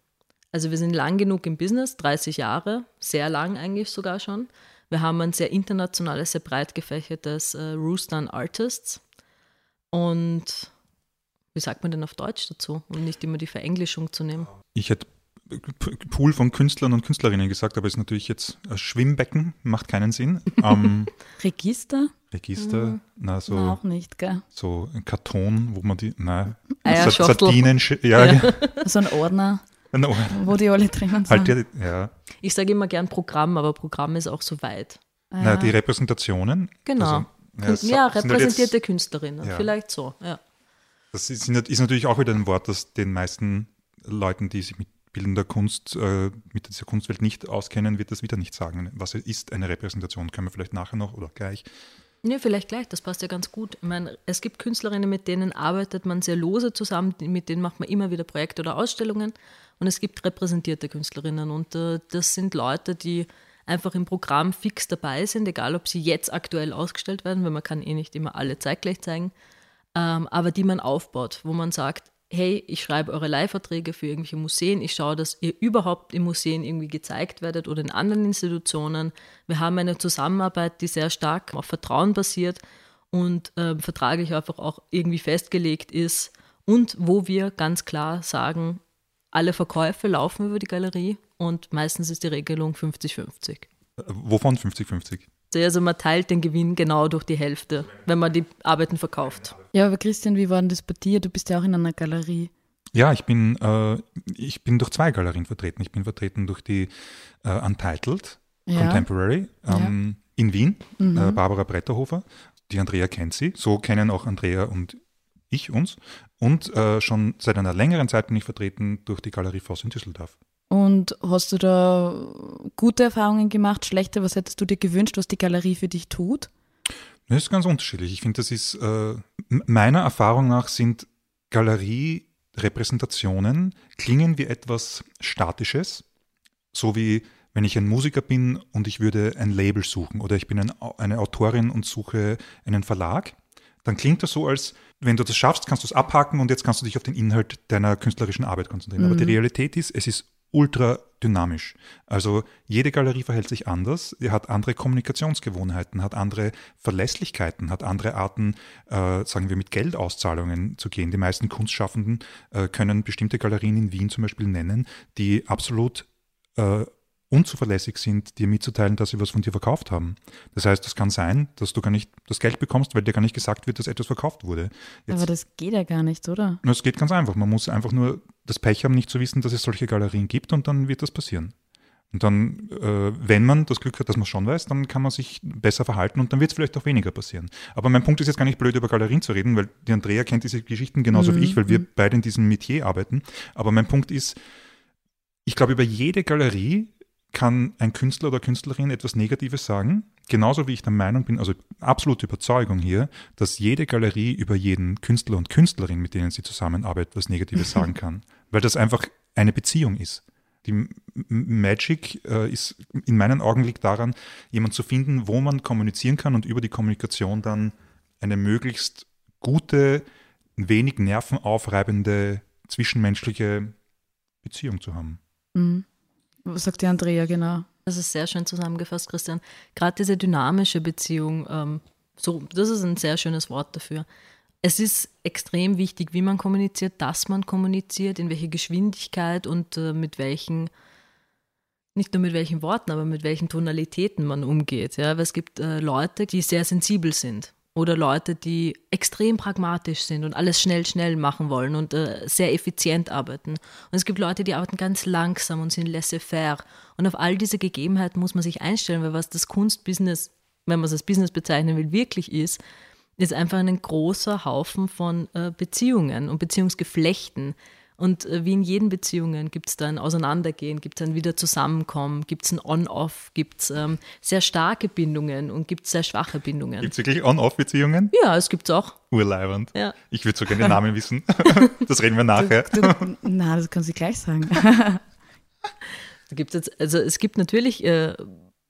Also wir sind lang genug im Business, 30 Jahre, sehr lang eigentlich sogar schon. Wir haben ein sehr internationales, sehr breit gefächertes äh, Rooster Artists. Und wie sagt man denn auf Deutsch dazu, um nicht immer die Verenglischung zu nehmen? Ich hätte Pool von Künstlern und Künstlerinnen gesagt, aber ist natürlich jetzt ein Schwimmbecken, macht keinen Sinn. Ähm, Register? Register, na, so, Na, auch nicht, gell? so ein Karton, wo man die, na, Eierschachtel. Sardinen, ja, ja. So ein Ordner, No, wo die alle drinnen sind. halt ja, ja. Ich sage immer gern Programm, aber Programm ist auch so weit. Ah, Na, ja. die Repräsentationen. Genau. Also, ja, es sind halt repräsentierte jetzt- Künstlerinnen, Ja. vielleicht so. Ja. Das ist, ist natürlich auch wieder ein Wort, das den meisten Leuten, die sich mit bildender Kunst, äh, mit dieser Kunstwelt nicht auskennen, wird das wieder nicht sagen. Was ist eine Repräsentation? Können wir vielleicht nachher noch oder gleich? Ja, vielleicht gleich, das passt ja ganz gut. Ich meine, es gibt Künstlerinnen, mit denen arbeitet man sehr lose zusammen, mit denen macht man immer wieder Projekte oder Ausstellungen. Und es gibt repräsentierte Künstlerinnen. Und äh, das sind Leute, die einfach im Programm fix dabei sind, egal ob sie jetzt aktuell ausgestellt werden, weil man kann eh nicht immer alle zeitgleich zeigen, ähm, aber die man aufbaut, wo man sagt, hey, ich schreibe eure Leihverträge für irgendwelche Museen, ich schaue, dass ihr überhaupt in Museen irgendwie gezeigt werdet oder in anderen Institutionen. Wir haben eine Zusammenarbeit, die sehr stark auf Vertrauen basiert und ähm, vertraglich einfach auch irgendwie festgelegt ist und wo wir ganz klar sagen, alle Verkäufe laufen über die Galerie und meistens ist die Regelung 50-50. Äh, Wovon 50-50? Also man teilt den Gewinn genau durch die Hälfte, wenn man die Arbeiten verkauft. Ja, aber Christian, wie war denn das bei dir? Du bist ja auch in einer Galerie. Ja, ich bin, äh, ich bin durch zwei Galerien vertreten. Ich bin vertreten durch die äh, Untitled Ja. Contemporary ähm, in Wien, Mhm. äh, Barbara Bretterhofer. Die Andrea kennt sie. So kennen auch Andrea und ich uns. Und äh, schon seit einer längeren Zeit bin ich vertreten durch die Galerie Voss in Düsseldorf. Und hast du da gute Erfahrungen gemacht, schlechte? Was hättest du dir gewünscht, was die Galerie für dich tut? Das ist ganz unterschiedlich. Ich finde, das ist, äh, meiner Erfahrung nach sind Galerierepräsentationen klingen wie etwas Statisches, so wie wenn ich ein Musiker bin und ich würde ein Label suchen oder ich bin ein, eine Autorin und suche einen Verlag, dann klingt das so, als wenn du das schaffst, kannst du es abhaken und jetzt kannst du dich auf den Inhalt deiner künstlerischen Arbeit konzentrieren. Aber die Realität ist, es ist ultra dynamisch. Also jede Galerie verhält sich anders, hat andere Kommunikationsgewohnheiten, hat andere Verlässlichkeiten, hat andere Arten, äh, sagen wir, mit Geldauszahlungen zu gehen. Die meisten Kunstschaffenden äh, können bestimmte Galerien in Wien zum Beispiel nennen, die absolut äh, unzuverlässig sind, dir mitzuteilen, dass sie was von dir verkauft haben. Das heißt, es kann sein, dass du gar nicht das Geld bekommst, weil dir gar nicht gesagt wird, dass etwas verkauft wurde. Jetzt, Aber das geht ja gar nicht, oder? es geht ganz einfach. Man muss einfach nur das Pech haben, nicht zu wissen, dass es solche Galerien gibt und dann wird das passieren. Und dann, äh, wenn man das Glück hat, dass man schon weiß, dann kann man sich besser verhalten und dann wird es vielleicht auch weniger passieren. Aber mein Punkt ist jetzt gar nicht blöd, über Galerien zu reden, weil die Andrea kennt diese Geschichten genauso wie ich, weil wir beide in diesem Metier arbeiten. Aber mein Punkt ist, ich glaube, über jede Galerie kann ein Künstler oder Künstlerin etwas Negatives sagen, genauso wie ich der Meinung bin, also absolute Überzeugung hier, dass jede Galerie über jeden Künstler und Künstlerin, mit denen sie zusammenarbeitet, was Negatives sagen kann, weil das einfach eine Beziehung ist. Die Magic äh, ist in meinen Augen liegt daran, jemanden zu finden, wo man kommunizieren kann und über die Kommunikation dann eine möglichst gute, wenig nervenaufreibende zwischenmenschliche Beziehung zu haben. Mhm. Sagt die Andrea genau? Das ist sehr schön zusammengefasst, Christian. Gerade diese dynamische Beziehung, ähm, so, das ist ein sehr schönes Wort dafür. Es ist extrem wichtig, wie man kommuniziert, dass man kommuniziert, in welche Geschwindigkeit und äh, mit welchen, nicht nur mit welchen Worten, aber mit welchen Tonalitäten man umgeht. Ja? Weil es gibt äh, Leute, die sehr sensibel sind oder Leute, die extrem pragmatisch sind und alles schnell, schnell machen wollen und äh, sehr effizient arbeiten. Und es gibt Leute, die arbeiten ganz langsam und sind laissez-faire. Und auf all diese Gegebenheiten muss man sich einstellen, weil was das Kunstbusiness, wenn man es als Business bezeichnen will, wirklich ist, ist einfach ein großer Haufen von äh, Beziehungen und Beziehungsgeflechten. Und äh, wie in jeden Beziehungen gibt es da ein Auseinandergehen, gibt es ein wieder Zusammenkommen, gibt es ein On-Off, gibt es ähm, sehr starke Bindungen und gibt es sehr schwache Bindungen. Gibt es wirklich On-Off-Beziehungen? Ja, es gibt es auch. Urleibend. Ja. Ich würde so gerne den Namen wissen. das reden wir nachher. Du, na, das kannst du gleich sagen. Da gibt's jetzt, also es gibt natürlich, äh,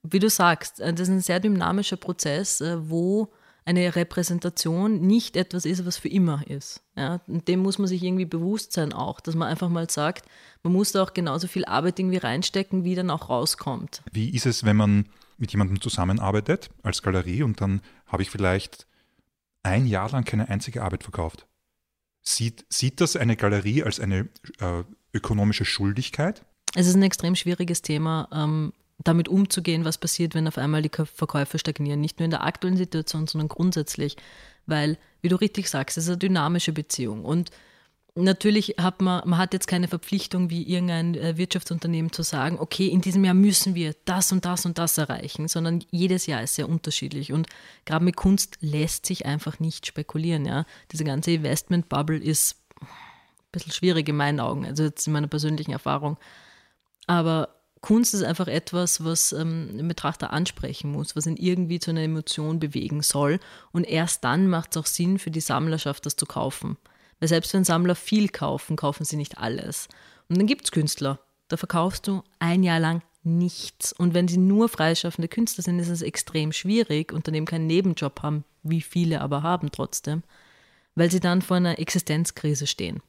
wie du sagst, äh, das ist ein sehr dynamischer Prozess, äh, wo eine Repräsentation nicht etwas ist, was für immer ist. Ja? Und dem muss man sich irgendwie bewusst sein auch, dass man einfach mal sagt, man muss da auch genauso viel Arbeit irgendwie reinstecken, wie dann auch rauskommt. Wie ist es, wenn man mit jemandem zusammenarbeitet als Galerie und dann habe ich vielleicht ein Jahr lang keine einzige Arbeit verkauft? Sieht, sieht das eine Galerie als eine äh, ökonomische Schuldigkeit? Es ist ein extrem schwieriges Thema, ähm, damit umzugehen, was passiert, wenn auf einmal die Verkäufe stagnieren. Nicht nur in der aktuellen Situation, sondern grundsätzlich. Weil, wie du richtig sagst, es ist eine dynamische Beziehung. Und natürlich hat man, man hat jetzt keine Verpflichtung, wie irgendein äh, Wirtschaftsunternehmen zu sagen, okay, in diesem Jahr müssen wir das und das und das erreichen, sondern jedes Jahr ist sehr unterschiedlich. Und gerade mit Kunst lässt sich einfach nicht spekulieren. Ja? Diese ganze Investment-Bubble ist ein bisschen schwierig in meinen Augen, also jetzt in meiner persönlichen Erfahrung. Aber Kunst ist einfach etwas, was ähm, den Betrachter ansprechen muss, was ihn irgendwie zu einer Emotion bewegen soll. Und erst dann macht es auch Sinn für die Sammlerschaft, das zu kaufen. Weil selbst wenn Sammler viel kaufen, kaufen sie nicht alles. Und dann gibt es Künstler, da verkaufst du ein Jahr lang nichts. Und wenn sie nur freischaffende Künstler sind, ist es extrem schwierig und daneben keinen Nebenjob haben, wie viele aber haben trotzdem, weil sie dann vor einer Existenzkrise stehen.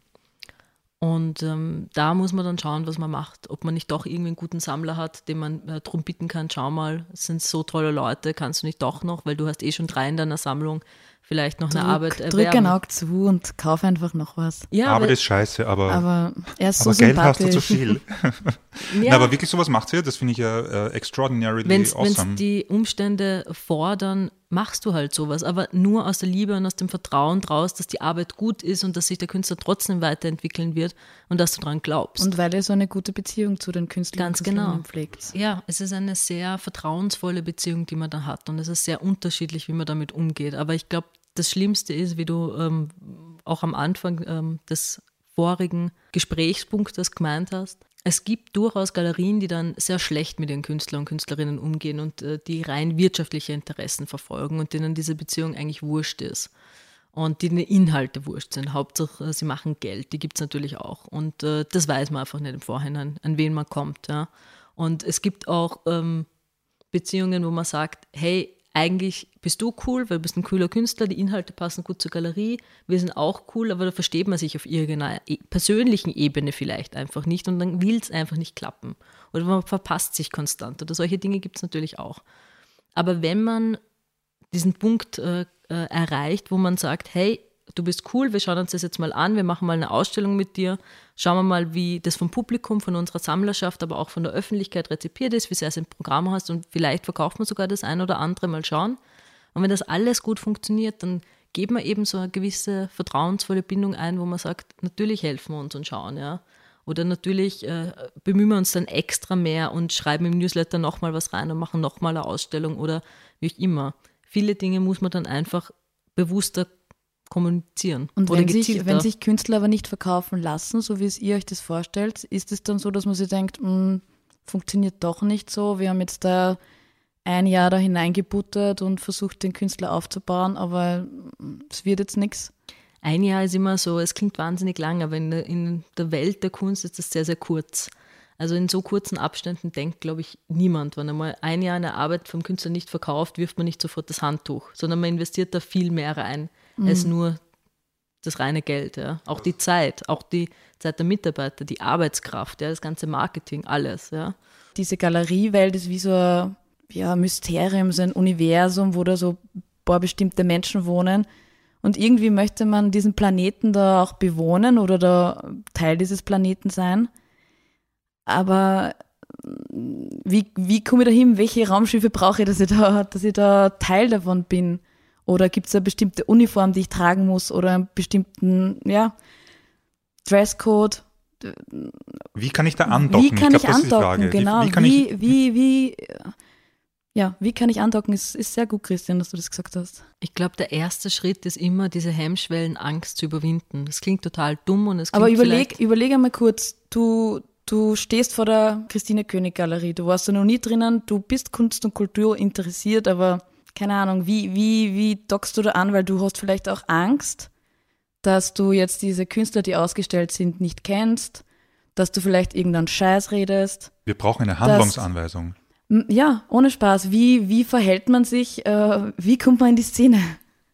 Und ähm, da muss man dann schauen, was man macht. Ob man nicht doch irgendwie einen guten Sammler hat, den man äh, drum bitten kann, schau mal, es sind so tolle Leute, kannst du nicht doch noch, weil du hast eh schon drei in deiner Sammlung, vielleicht noch eine Arbeit erwerben. drück ein Auge zu und kauf einfach noch was. Ja, Arbeit ist scheiße, aber, aber, Aber er ist so Geld hast du zu viel. ja, Na, aber wirklich sowas macht ihr? Das finde ich ja äh, extraordinarily Wenn es awesome. die Umstände fordern, machst du halt sowas, aber nur aus der Liebe und aus dem Vertrauen draus, dass die Arbeit gut ist und dass sich der Künstler trotzdem weiterentwickeln wird und dass du daran glaubst. Und weil er so eine gute Beziehung zu den Künstlern Ganz genau. Pflegt. Ja, es ist eine sehr vertrauensvolle Beziehung, die man da hat. Und es ist sehr unterschiedlich, wie man damit umgeht. Aber ich glaube, das Schlimmste ist, wie du ähm, auch am Anfang ähm, des vorigen Gesprächspunktes gemeint hast, es gibt durchaus Galerien, die dann sehr schlecht mit ihren Künstlern und Künstlerinnen umgehen und äh, die rein wirtschaftliche Interessen verfolgen und denen diese Beziehung eigentlich wurscht ist. Und die Inhalte wurscht sind. Hauptsache, sie machen Geld. Die gibt es natürlich auch. Und äh, das weiß man einfach nicht im Vorhinein, an wen man kommt. Ja. Und es gibt auch ähm, Beziehungen, wo man sagt, hey, eigentlich bist du cool, weil du bist ein cooler Künstler, die Inhalte passen gut zur Galerie, wir sind auch cool, aber da versteht man sich auf irgendeiner e- persönlichen Ebene vielleicht einfach nicht und dann will es einfach nicht klappen. Oder man verpasst sich konstant oder solche Dinge gibt es natürlich auch. Aber wenn man diesen Punkt äh, äh, erreicht, wo man sagt, hey, du bist cool, wir schauen uns das jetzt mal an, wir machen mal eine Ausstellung mit dir, schauen wir mal, wie das vom Publikum, von unserer Sammlerschaft, aber auch von der Öffentlichkeit rezipiert ist, wie sehr es im Programm hast und vielleicht verkauft man sogar das ein oder andere, mal schauen. Und wenn das alles gut funktioniert, dann geben wir eben so eine gewisse vertrauensvolle Bindung ein, wo man sagt, natürlich helfen wir uns und schauen, ja. Oder natürlich äh, bemühen wir uns dann extra mehr und schreiben im Newsletter nochmal was rein und machen nochmal eine Ausstellung oder wie auch immer. Viele Dinge muss man dann einfach bewusster kommunizieren. Und wenn sich, wenn sich Künstler aber nicht verkaufen lassen, so wie es ihr euch das vorstellt, ist es dann so, dass man sich denkt, "Hm, funktioniert doch nicht so. Wir haben jetzt da ein Jahr da hineingebuttert und versucht, den Künstler aufzubauen, aber hm, es wird jetzt nichts. Ein Jahr ist immer so, es klingt wahnsinnig lang, aber in der, in der Welt der Kunst ist das sehr, sehr kurz. Also in so kurzen Abständen denkt, glaube ich, niemand. Wenn einmal ein Jahr eine Arbeit vom Künstler nicht verkauft, wirft man nicht sofort das Handtuch, sondern man investiert da viel mehr rein als nur das reine Geld. Ja. Auch die Zeit, auch die Zeit der Mitarbeiter, die Arbeitskraft, ja, das ganze Marketing, alles. Ja. Diese Galeriewelt ist wie so ein ja, Mysterium, so ein Universum, wo da so ein paar bestimmte Menschen wohnen. Und irgendwie möchte man diesen Planeten da auch bewohnen oder da Teil dieses Planeten sein. Aber mm, wie, wie komme ich da hin? Welche Raumschiffe brauche ich, dass ich da, dass ich da Teil davon bin? Oder gibt es eine bestimmte Uniform, die ich tragen muss oder einen bestimmten, ja, Dresscode? Wie kann ich da andocken? Wie kann ich, glaub, die andocken? Genau. Wie kann ich, wie, wie, wie, ja, wie kann ich andocken? Ist, ist sehr gut, Christian, dass du das gesagt hast. Ich glaube, der erste Schritt ist immer, diese Hemmschwellen, Angst zu überwinden. Das klingt total dumm und es klingt Aber überleg, überleg einmal kurz, du, du stehst vor der Christine König Galerie, du warst da noch nie drinnen, du bist Kunst und Kultur interessiert, aber keine Ahnung, wie, wie, wie dockst du da an, weil du hast vielleicht auch Angst, dass du jetzt diese Künstler, die ausgestellt sind, nicht kennst, dass du vielleicht irgendeinen Scheiß redest. wir brauchen eine Handlungsanweisung. M- Ja, ohne Spaß. Wie, wie verhält man sich? Äh, wie kommt man in die Szene?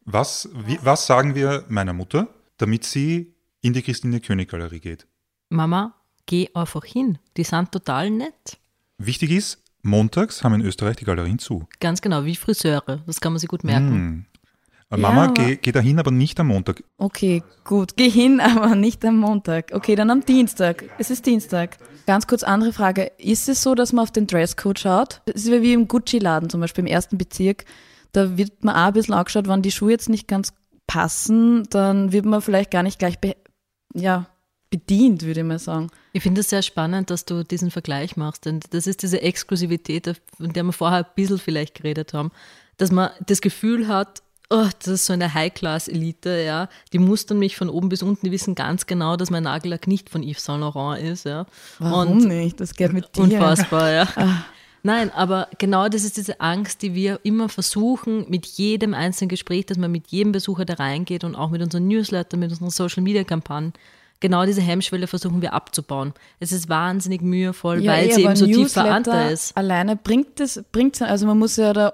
Was, wie, was sagen wir meiner Mutter, damit sie in die Christine König Galerie geht? Mama, geh einfach hin. Die sind total nett. Wichtig ist, montags haben in Österreich die Galerien zu. Ganz genau, wie Friseure. Das kann man sich gut merken. Hm. Äh, Mama, aber- geh, geh dahin, aber nicht am Montag. Okay, gut. Geh hin, aber nicht am Montag. Okay, dann am Dienstag. Es ist Dienstag. Ganz kurz andere Frage. Ist es so, dass man auf den Dresscode schaut? Es ist wie im Gucci-Laden zum Beispiel im ersten Bezirk. Da wird man auch ein bisschen angeschaut, wenn die Schuhe jetzt nicht ganz passen, dann wird man vielleicht gar nicht gleich be ja, bedient, würde ich mal sagen. Ich finde es sehr spannend, dass du diesen Vergleich machst, denn das ist diese Exklusivität, von der wir vorher ein bisschen vielleicht geredet haben, dass man das Gefühl hat, oh, das ist so eine High-Class-Elite, ja, die mustern mich von oben bis unten, die wissen ganz genau, dass mein Nagellack nicht von Yves Saint Laurent ist, ja. Warum Und nicht? Das geht mit dir. Unfassbar, ja. Nein, aber genau das ist diese Angst, die wir immer versuchen, mit jedem einzelnen Gespräch, dass man mit jedem Besucher da reingeht und auch mit unseren Newsletter, mit unseren Social-Media-Kampagnen, genau diese Hemmschwelle versuchen wir abzubauen. Es ist wahnsinnig mühevoll, weil eh, sie eben so tief Newsletter verankert ist. Alleine bringt es, bringt also man muss ja da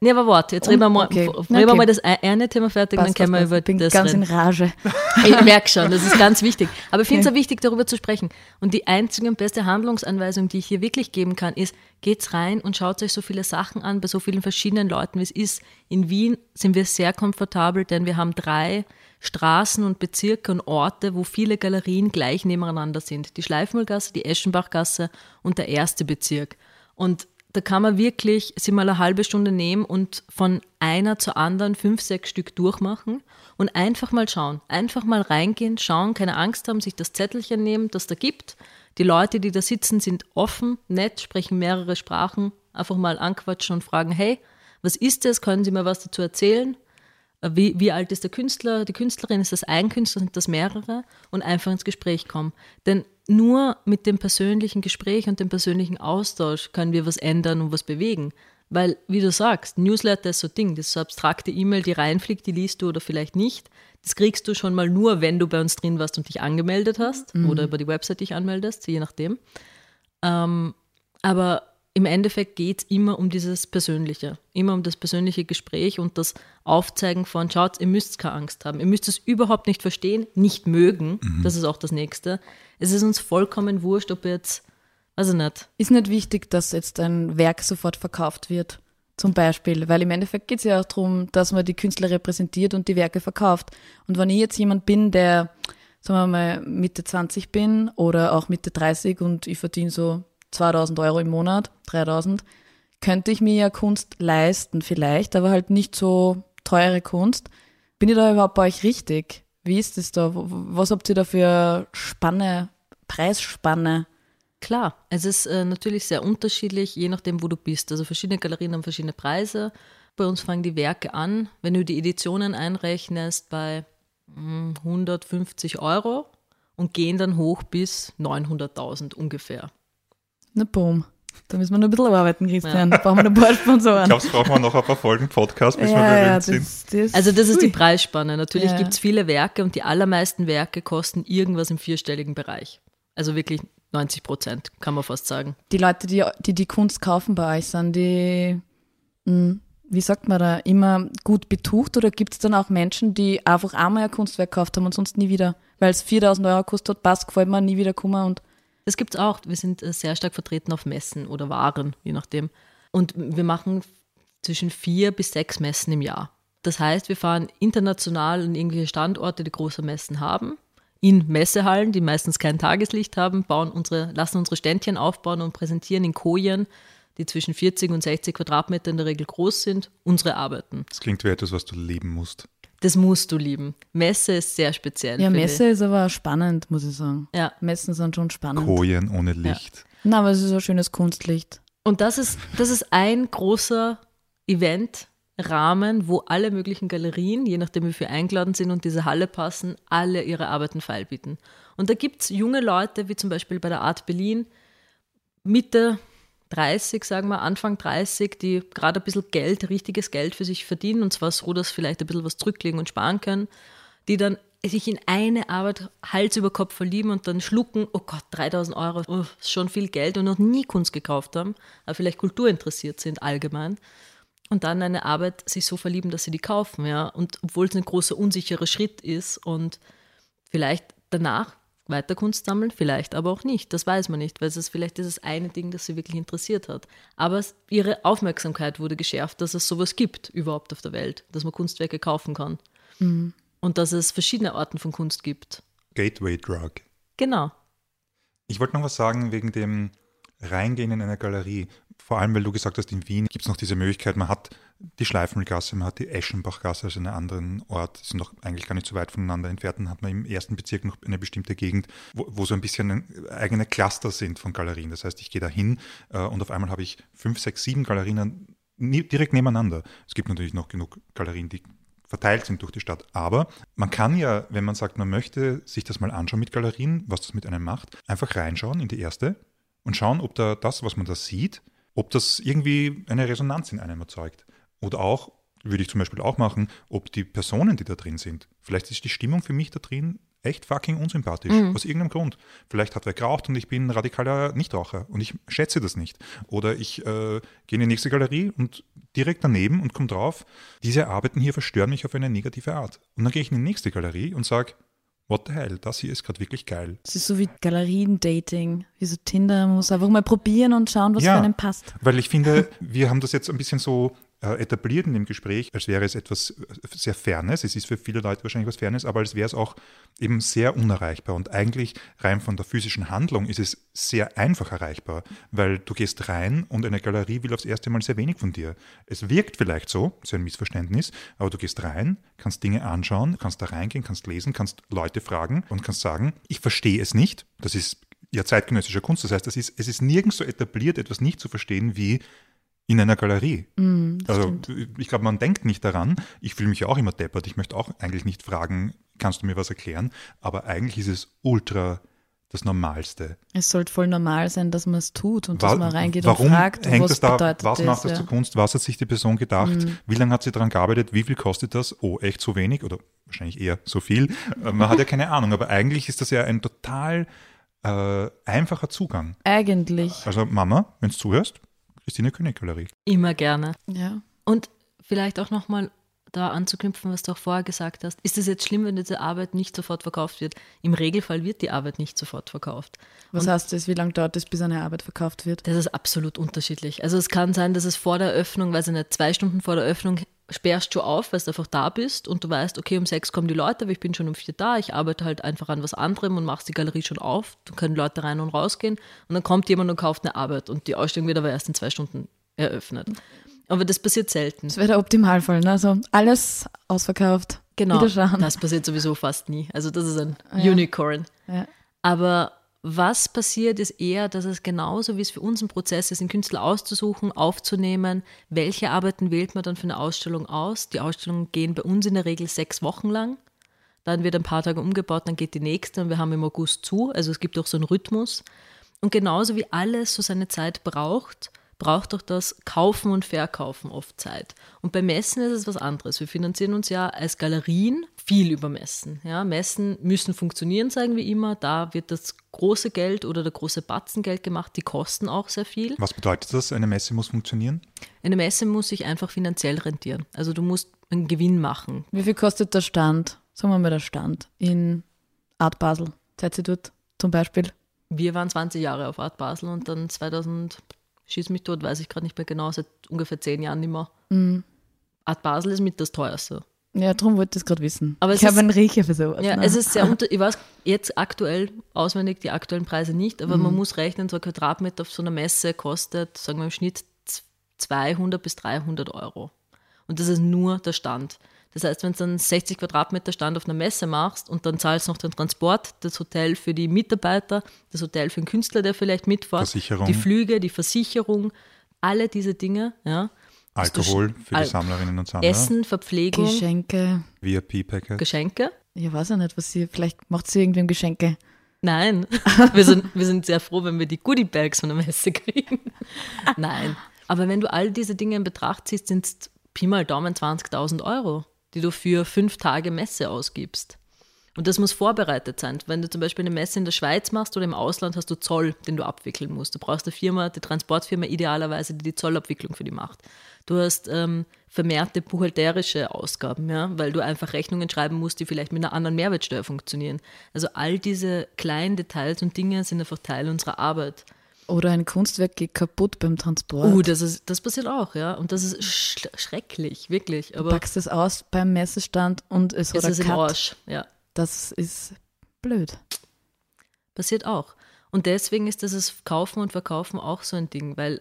Nee, aber warte, jetzt reden wir mal, okay. reden wir okay. mal das eine Thema fertig, dann passt, können wir über bin das ganz reden. in Rage. Ich merke schon, das ist ganz wichtig. Aber ich finde es auch wichtig, darüber zu sprechen. Und die einzige und beste Handlungsanweisung, die ich hier wirklich geben kann, ist, geht's rein und schaut euch so viele Sachen an, bei so vielen verschiedenen Leuten, wie es ist. In Wien sind wir sehr komfortabel, denn wir haben drei Straßen und Bezirke und Orte, wo viele Galerien gleich nebeneinander sind. Die Schleifmühlgasse, die Eschenbachgasse und der erste Bezirk. Und da kann man wirklich sich mal eine halbe Stunde nehmen und von einer zur anderen fünf, sechs Stück durchmachen und einfach mal schauen. Einfach mal reingehen, schauen, keine Angst haben, sich das Zettelchen nehmen, das da gibt. Die Leute, die da sitzen, sind offen, nett, sprechen mehrere Sprachen. Einfach mal anquatschen und fragen, hey, was ist das? Können Sie mir was dazu erzählen? Wie, wie alt ist der Künstler, die Künstlerin? Ist das ein Künstler, sind das mehrere? Und einfach ins Gespräch kommen. Denn nur mit dem persönlichen Gespräch und dem persönlichen Austausch können wir was ändern und was bewegen. Weil, wie du sagst, Newsletter ist so ein Ding, das ist so abstrakte E-Mail, die reinfliegt, die liest du oder vielleicht nicht. Das kriegst du schon mal nur, wenn du bei uns drin warst und dich angemeldet hast mhm. oder über die Website dich anmeldest, je nachdem. Ähm, aber im Endeffekt geht es immer um dieses Persönliche, immer um das persönliche Gespräch und das Aufzeigen von, schaut, ihr müsst keine Angst haben, ihr müsst es überhaupt nicht verstehen, nicht mögen, mhm. das ist auch das Nächste. Es ist uns vollkommen wurscht, ob jetzt, also nicht. Ist nicht wichtig, dass jetzt ein Werk sofort verkauft wird, zum Beispiel, weil im Endeffekt geht es ja auch darum, dass man die Künstler repräsentiert und die Werke verkauft. Und wenn ich jetzt jemand bin, der, sagen wir mal, Mitte 20 bin oder auch Mitte 30 und ich verdiene so 2000 Euro im Monat, 3000, könnte ich mir ja Kunst leisten vielleicht, aber halt nicht so teure Kunst. Bin ich da überhaupt bei euch richtig? Wie ist es da? Was habt ihr da für Spanne, Preisspanne? Klar, es ist äh, natürlich sehr unterschiedlich, je nachdem, wo du bist. Also verschiedene Galerien haben verschiedene Preise. Bei uns fangen die Werke an, wenn du die Editionen einrechnest, bei mh, hm, 150 Euro und gehen dann hoch bis 900.000 ungefähr. Na boom. Da müssen wir noch ein bisschen arbeiten, Christian. Da brauchen wir noch ein paar Sponsoren. Ich glaube, es brauchen wir noch ein paar Folgen Podcast, bis ja, wir ja, sind. Das, also das ist die Preisspanne. Natürlich ja. gibt es viele Werke und die allermeisten Werke kosten irgendwas im vierstelligen Bereich. Also wirklich 90 Prozent, kann man fast sagen. Die Leute, die, die die Kunst kaufen bei euch, sind die, hm, wie sagt man da, immer gut betucht oder gibt es dann auch Menschen, die einfach einmal ein Kunstwerk gekauft haben und sonst nie wieder, weil es 4000 Euro kostet hat, passt, gefällt mir, nie wieder kommen und das gibt es auch. Wir sind äh, sehr stark vertreten auf Messen oder Waren, je nachdem. Und wir machen zwischen vier bis sechs Messen im Jahr. Das heißt, wir fahren international an irgendwelche Standorte, die große Messen haben, in Messehallen, die meistens kein Tageslicht haben, bauen unsere, lassen unsere Ständchen aufbauen und präsentieren in Kojen, die zwischen 40 und 60 Quadratmeter in der Regel groß sind, unsere Arbeiten. Das klingt wie etwas, was du leben musst. Das musst du lieben. Messe ist sehr speziell. Ja, Messe ich. ist aber spannend, muss ich sagen. Ja. Messen sind schon spannend. Kojen ohne Licht. Ja. Na, aber es ist ein schönes Kunstlicht. Und das ist, das ist ein großer Eventrahmen, wo alle möglichen Galerien, je nachdem wie viele eingeladen sind und diese Halle passen, alle ihre Arbeiten feilbieten. Und da gibt es junge Leute, wie zum Beispiel bei der Art Berlin, Mitte 30, sagen wir, Anfang 30, die gerade ein bisschen Geld, richtiges Geld für sich verdienen und zwar so, dass vielleicht ein bisschen was zurücklegen und sparen können, die dann sich in eine Arbeit Hals über Kopf verlieben und dann schlucken, oh Gott, 3000 Euro, oh, schon viel Geld und noch nie Kunst gekauft haben, aber vielleicht Kultur interessiert sind allgemein und dann eine Arbeit sich so verlieben, dass sie die kaufen, ja, und obwohl es ein großer unsicherer Schritt ist und vielleicht danach weiter Kunst sammeln, vielleicht aber auch nicht. Das weiß man nicht, weil es ist vielleicht dieses eine Ding, das sie wirklich interessiert hat. Aber ihre Aufmerksamkeit wurde geschärft, dass es sowas gibt überhaupt auf der Welt, dass man Kunstwerke kaufen kann. Mhm. Und dass es verschiedene Arten von Kunst gibt. Gateway Drug. Genau. Ich wollte noch was sagen wegen dem Reingehen in eine Galerie vor allem weil du gesagt hast, in Wien gibt es noch diese Möglichkeit, man hat die Schleifengasse, man hat die Eschenbachgasse, also einen anderen Ort, sind doch eigentlich gar nicht so weit voneinander entfernt. Dann hat man im ersten Bezirk noch eine bestimmte Gegend, wo, wo so ein bisschen eigene Cluster sind von Galerien. Das heißt, ich gehe da hin äh, und auf einmal habe ich fünf, sechs, sieben Galerien direkt nebeneinander. Es gibt natürlich noch genug Galerien, die verteilt sind durch die Stadt. Aber man kann ja, wenn man sagt, man möchte sich das mal anschauen mit Galerien, was das mit einem macht, einfach reinschauen in die erste und schauen, ob da das, was man da sieht, ob das irgendwie eine Resonanz in einem erzeugt. Oder auch, würde ich zum Beispiel auch machen, ob die Personen, die da drin sind, vielleicht ist die Stimmung für mich da drin echt fucking unsympathisch, mhm. aus irgendeinem Grund. Vielleicht hat wer geraucht und ich bin radikaler Nichtraucher und ich schätze das nicht. Oder ich äh, gehe in die nächste Galerie und direkt daneben und komme drauf, diese Arbeiten hier verstören mich auf eine negative Art. Und dann gehe ich in die nächste Galerie und sage, what the hell, das hier ist gerade wirklich geil. Es ist so wie Galerien-Dating, wie so Tinder, man muss einfach mal probieren und schauen, was ja, für einen passt. Weil ich finde, wir haben das jetzt ein bisschen so etabliert in dem Gespräch, als wäre es etwas äh, sehr Fernes. Es ist für viele Leute wahrscheinlich was Fernes, aber als wäre es auch eben sehr unerreichbar. Und eigentlich rein von der physischen Handlung ist es sehr einfach erreichbar, weil du gehst rein und eine Galerie will aufs erste Mal sehr wenig von dir. Es wirkt vielleicht so, ist ein Missverständnis, aber du gehst rein, kannst Dinge anschauen, kannst da reingehen, kannst lesen, kannst Leute fragen und kannst sagen, ich verstehe es nicht. Das ist ja zeitgenössischer Kunst. Das heißt, das ist, es ist nirgends so etabliert, etwas nicht zu verstehen wie in einer Galerie. Mm, das Also stimmt. ich glaube, man denkt nicht daran. Ich fühle mich ja auch immer deppert. Ich möchte auch eigentlich nicht fragen, kannst du mir was erklären? Aber eigentlich ist es ultra das Normalste. Es sollte voll normal sein, dass man es tut und Wa- dass man reingeht und fragt, hängt was es da, bedeutet was das. macht das ja. zur Kunst? Was hat sich die Person gedacht? Mhm. Wie lange hat sie daran gearbeitet? Wie viel kostet das? Oh, echt so wenig? Oder wahrscheinlich eher so viel. Äh, Man hat ja keine Ahnung, aber eigentlich ist das ja ein total äh, einfacher Zugang. Eigentlich, Also Mama, wenn du zuhörst, Christine König Galerie. Immer gerne. ja. Und vielleicht auch nochmal da anzuknüpfen, was du auch vorher gesagt hast. Ist es jetzt schlimm, wenn diese Arbeit nicht sofort verkauft wird? Im Regelfall wird die Arbeit nicht sofort verkauft. Was heißt das? Wie lange dauert es, bis eine Arbeit verkauft wird? Das ist absolut unterschiedlich. Also es kann sein, dass es vor der Eröffnung, weiß ich nicht, zwei Stunden vor der Eröffnung sperrst du auf, weil du einfach da bist und du weißt, okay, um sechs kommen die Leute, aber ich bin schon um vier da, ich arbeite halt einfach an was anderem und machst die Galerie schon auf, dann können Leute rein und rausgehen und dann kommt jemand und kauft eine Arbeit und die Ausstellung wird aber erst in zwei Stunden eröffnet. Aber das passiert selten. Das wäre der Optimalfall, ne? Also alles ausverkauft. Genau, das passiert sowieso fast nie. Also das ist ein Ja. Unicorn. Ja. Aber was passiert, ist eher, dass es genauso wie es für uns ein Prozess ist, einen Künstler auszusuchen, aufzunehmen, welche Arbeiten wählt man dann für eine Ausstellung aus. Die Ausstellungen gehen bei uns in der Regel sechs Wochen lang. Dann wird ein paar Tage umgebaut, dann geht die nächste und wir haben im August zu. Also es gibt auch so einen Rhythmus. Und genauso wie alles so seine Zeit braucht, braucht auch das Kaufen und Verkaufen oft Zeit. Und bei Messen ist es was anderes. Wir finanzieren uns ja als Galerien viel über Messen. Ja, Messen müssen funktionieren, sagen wir immer. Da wird das große Geld oder der große Batzen Geld gemacht. Die kosten auch sehr viel. Was bedeutet das? Eine Messe muss funktionieren? Eine Messe muss sich einfach finanziell rentieren. Also du musst einen Gewinn machen. Wie viel kostet der Stand? Sagen wir mal der Stand in Art Basel. Seid ihr dort zum Beispiel? Wir waren 20 Jahre auf Art Basel und dann 2000, schieß mich tot, weiß ich gerade nicht mehr genau, seit ungefähr zehn Jahren nicht mehr. Mhm. Art Basel ist mit das teuerste. Ja, darum wollte ich es gerade wissen. Aber ich habe einen Riecher für sowas. Ja, ne? es ist sehr unter, ich weiß jetzt aktuell auswendig die aktuellen Preise nicht, aber man muss rechnen, so ein Quadratmeter auf so einer Messe kostet, sagen wir im Schnitt z- 200 bis 300 Euro. Und das ist nur der Stand. Das heißt, wenn du einen 60 Quadratmeter Stand auf einer Messe machst und dann zahlst du noch den Transport, das Hotel für die Mitarbeiter, das Hotel für den Künstler, der vielleicht mitfährt, Versicherung. die Flüge, die Versicherung, alle diese Dinge, ja. Alkohol für die Sammlerinnen und Sammler, Essen, Verpflegung, Geschenke. VIP-Packet. Geschenke. Ich weiß ja nicht, was sie, vielleicht macht sie irgendwem Geschenke. Nein, wir sind, wir sind sehr froh, wenn wir die Goodie-Bags von der Messe kriegen. Nein, aber wenn du all diese Dinge in Betracht ziehst, sind es Pi mal Daumen 20.000 Euro, die du für fünf Tage Messe ausgibst. Und das muss vorbereitet sein. Wenn du zum Beispiel eine Messe in der Schweiz machst oder im Ausland, hast du Zoll, den du abwickeln musst. Du brauchst eine Firma, die Transportfirma idealerweise, die die Zollabwicklung für die macht. Du hast ähm, vermehrte buchhalterische Ausgaben, ja, weil du einfach Rechnungen schreiben musst, die vielleicht mit einer anderen Mehrwertsteuer funktionieren. Also all diese kleinen Details und Dinge sind einfach Teil unserer Arbeit. Oder ein Kunstwerk geht kaputt beim Transport. Uh, das, ist, das passiert auch, ja. Und das ist sch schrecklich, wirklich. du Aber packst es aus beim Messestand und es es ist im Cut. Arsch, ja. Das ist blöd. Passiert auch. Und deswegen ist dieses Kaufen und Verkaufen auch so ein Ding, weil